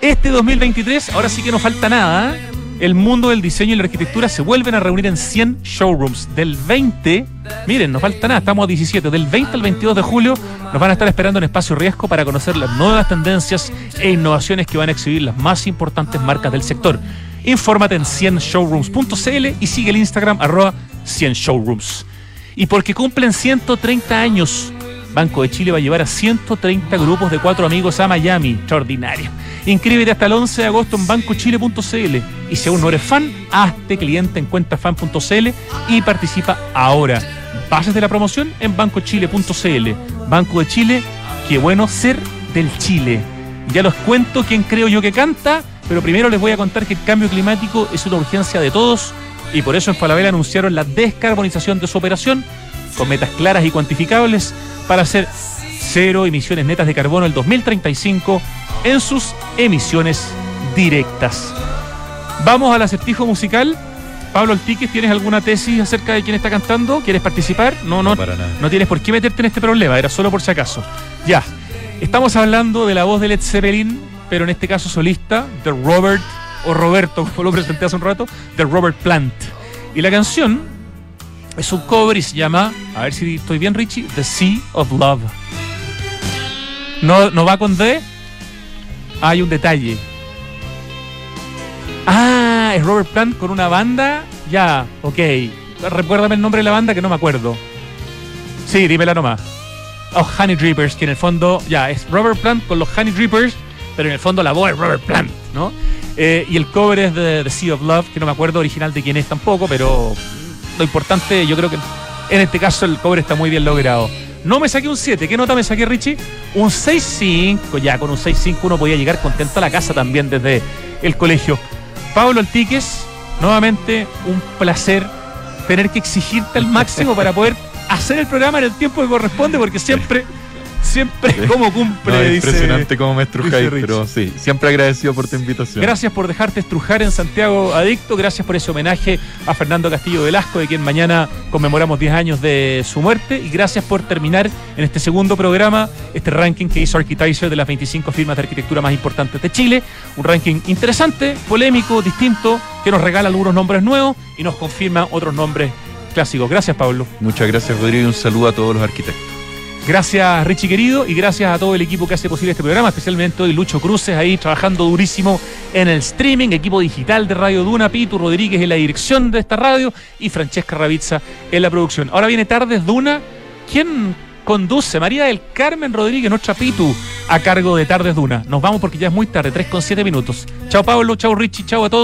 Este 2023, ahora sí que no falta nada. ¿eh? el mundo del diseño y la arquitectura se vuelven a reunir en 100 showrooms. Del 20, miren, no falta nada, estamos a 17, del 20 al 22 de julio nos van a estar esperando en Espacio Riesgo para conocer las nuevas tendencias e innovaciones que van a exhibir las más importantes marcas del sector. Infórmate en 100showrooms.cl y sigue el Instagram arroba 100showrooms. Y porque cumplen 130 años, Banco de Chile va a llevar a 130 grupos de cuatro amigos a Miami. Extraordinario. Inscríbete hasta el 11 de agosto en bancochile.cl y si aún no eres fan, hazte cliente en cuentafan.cl y participa ahora. Bases de la promoción en bancochile.cl. Banco de Chile, qué bueno ser del Chile. Ya los cuento quién creo yo que canta pero primero les voy a contar que el cambio climático es una urgencia de todos y por eso en Falabella anunciaron la descarbonización de su operación con metas claras y cuantificables para hacer cero emisiones netas de carbono el 2035 en sus emisiones directas. Vamos al acertijo musical. Pablo Altiques, ¿tienes alguna tesis acerca de quién está cantando? ¿Quieres participar? No, no, no, no tienes por qué meterte en este problema, era solo por si acaso. Ya, estamos hablando de la voz de Led Zeppelin, pero en este caso solista, de Robert, o Roberto, como lo presenté hace un rato, de Robert Plant. Y la canción es un cover y se llama, a ver si estoy bien, Richie, The Sea of Love. ¿No, no va con D? Hay un detalle. Ah, es Robert Plant con una banda. Ya, ok. Recuérdame el nombre de la banda que no me acuerdo. Sí, dímela nomás. Oh, Honey Drippers, que en el fondo, ya, es Robert Plant con los Honey Drippers, pero en el fondo la voz es Robert Plant, ¿no? Eh, y el cover es de The Sea of Love, que no me acuerdo original de quién es tampoco, pero lo importante, yo creo que en este caso el cover está muy bien logrado. No me saqué un 7. ¿Qué nota me saqué, Richie? Un 6-5. Ya, con un 6-5 uno podía llegar contento a la casa también desde el colegio. Pablo Altiques, nuevamente un placer tener que exigirte al máximo para poder hacer el programa en el tiempo que corresponde, porque siempre siempre como cumple. impresionante como me estrujáis, pero sí, siempre agradecido por tu invitación. Gracias por dejarte estrujar en Santiago Adicto, gracias por ese homenaje a Fernando Castillo Velasco, de quien mañana conmemoramos 10 años de su muerte, y gracias por terminar en este segundo programa este ranking que hizo Architizer de las 25 firmas de arquitectura más importantes de Chile, un ranking interesante, polémico, distinto, que nos regala algunos nombres nuevos y nos confirma otros nombres clásicos. Gracias, Pablo. Muchas gracias, Rodrigo, y un saludo a todos los arquitectos. Gracias Richie querido y gracias a todo el equipo que hace posible este programa, especialmente hoy Lucho Cruces ahí trabajando durísimo en el streaming, equipo digital de Radio Duna, Pitu Rodríguez en la dirección de esta radio y Francesca Ravizza en la producción. Ahora viene Tardes Duna. ¿Quién conduce? María del Carmen Rodríguez, nuestra Pitu, a cargo de Tardes Duna. Nos vamos porque ya es muy tarde, 3 con 7 minutos. Chao Pablo, chao Richie, chao a todos.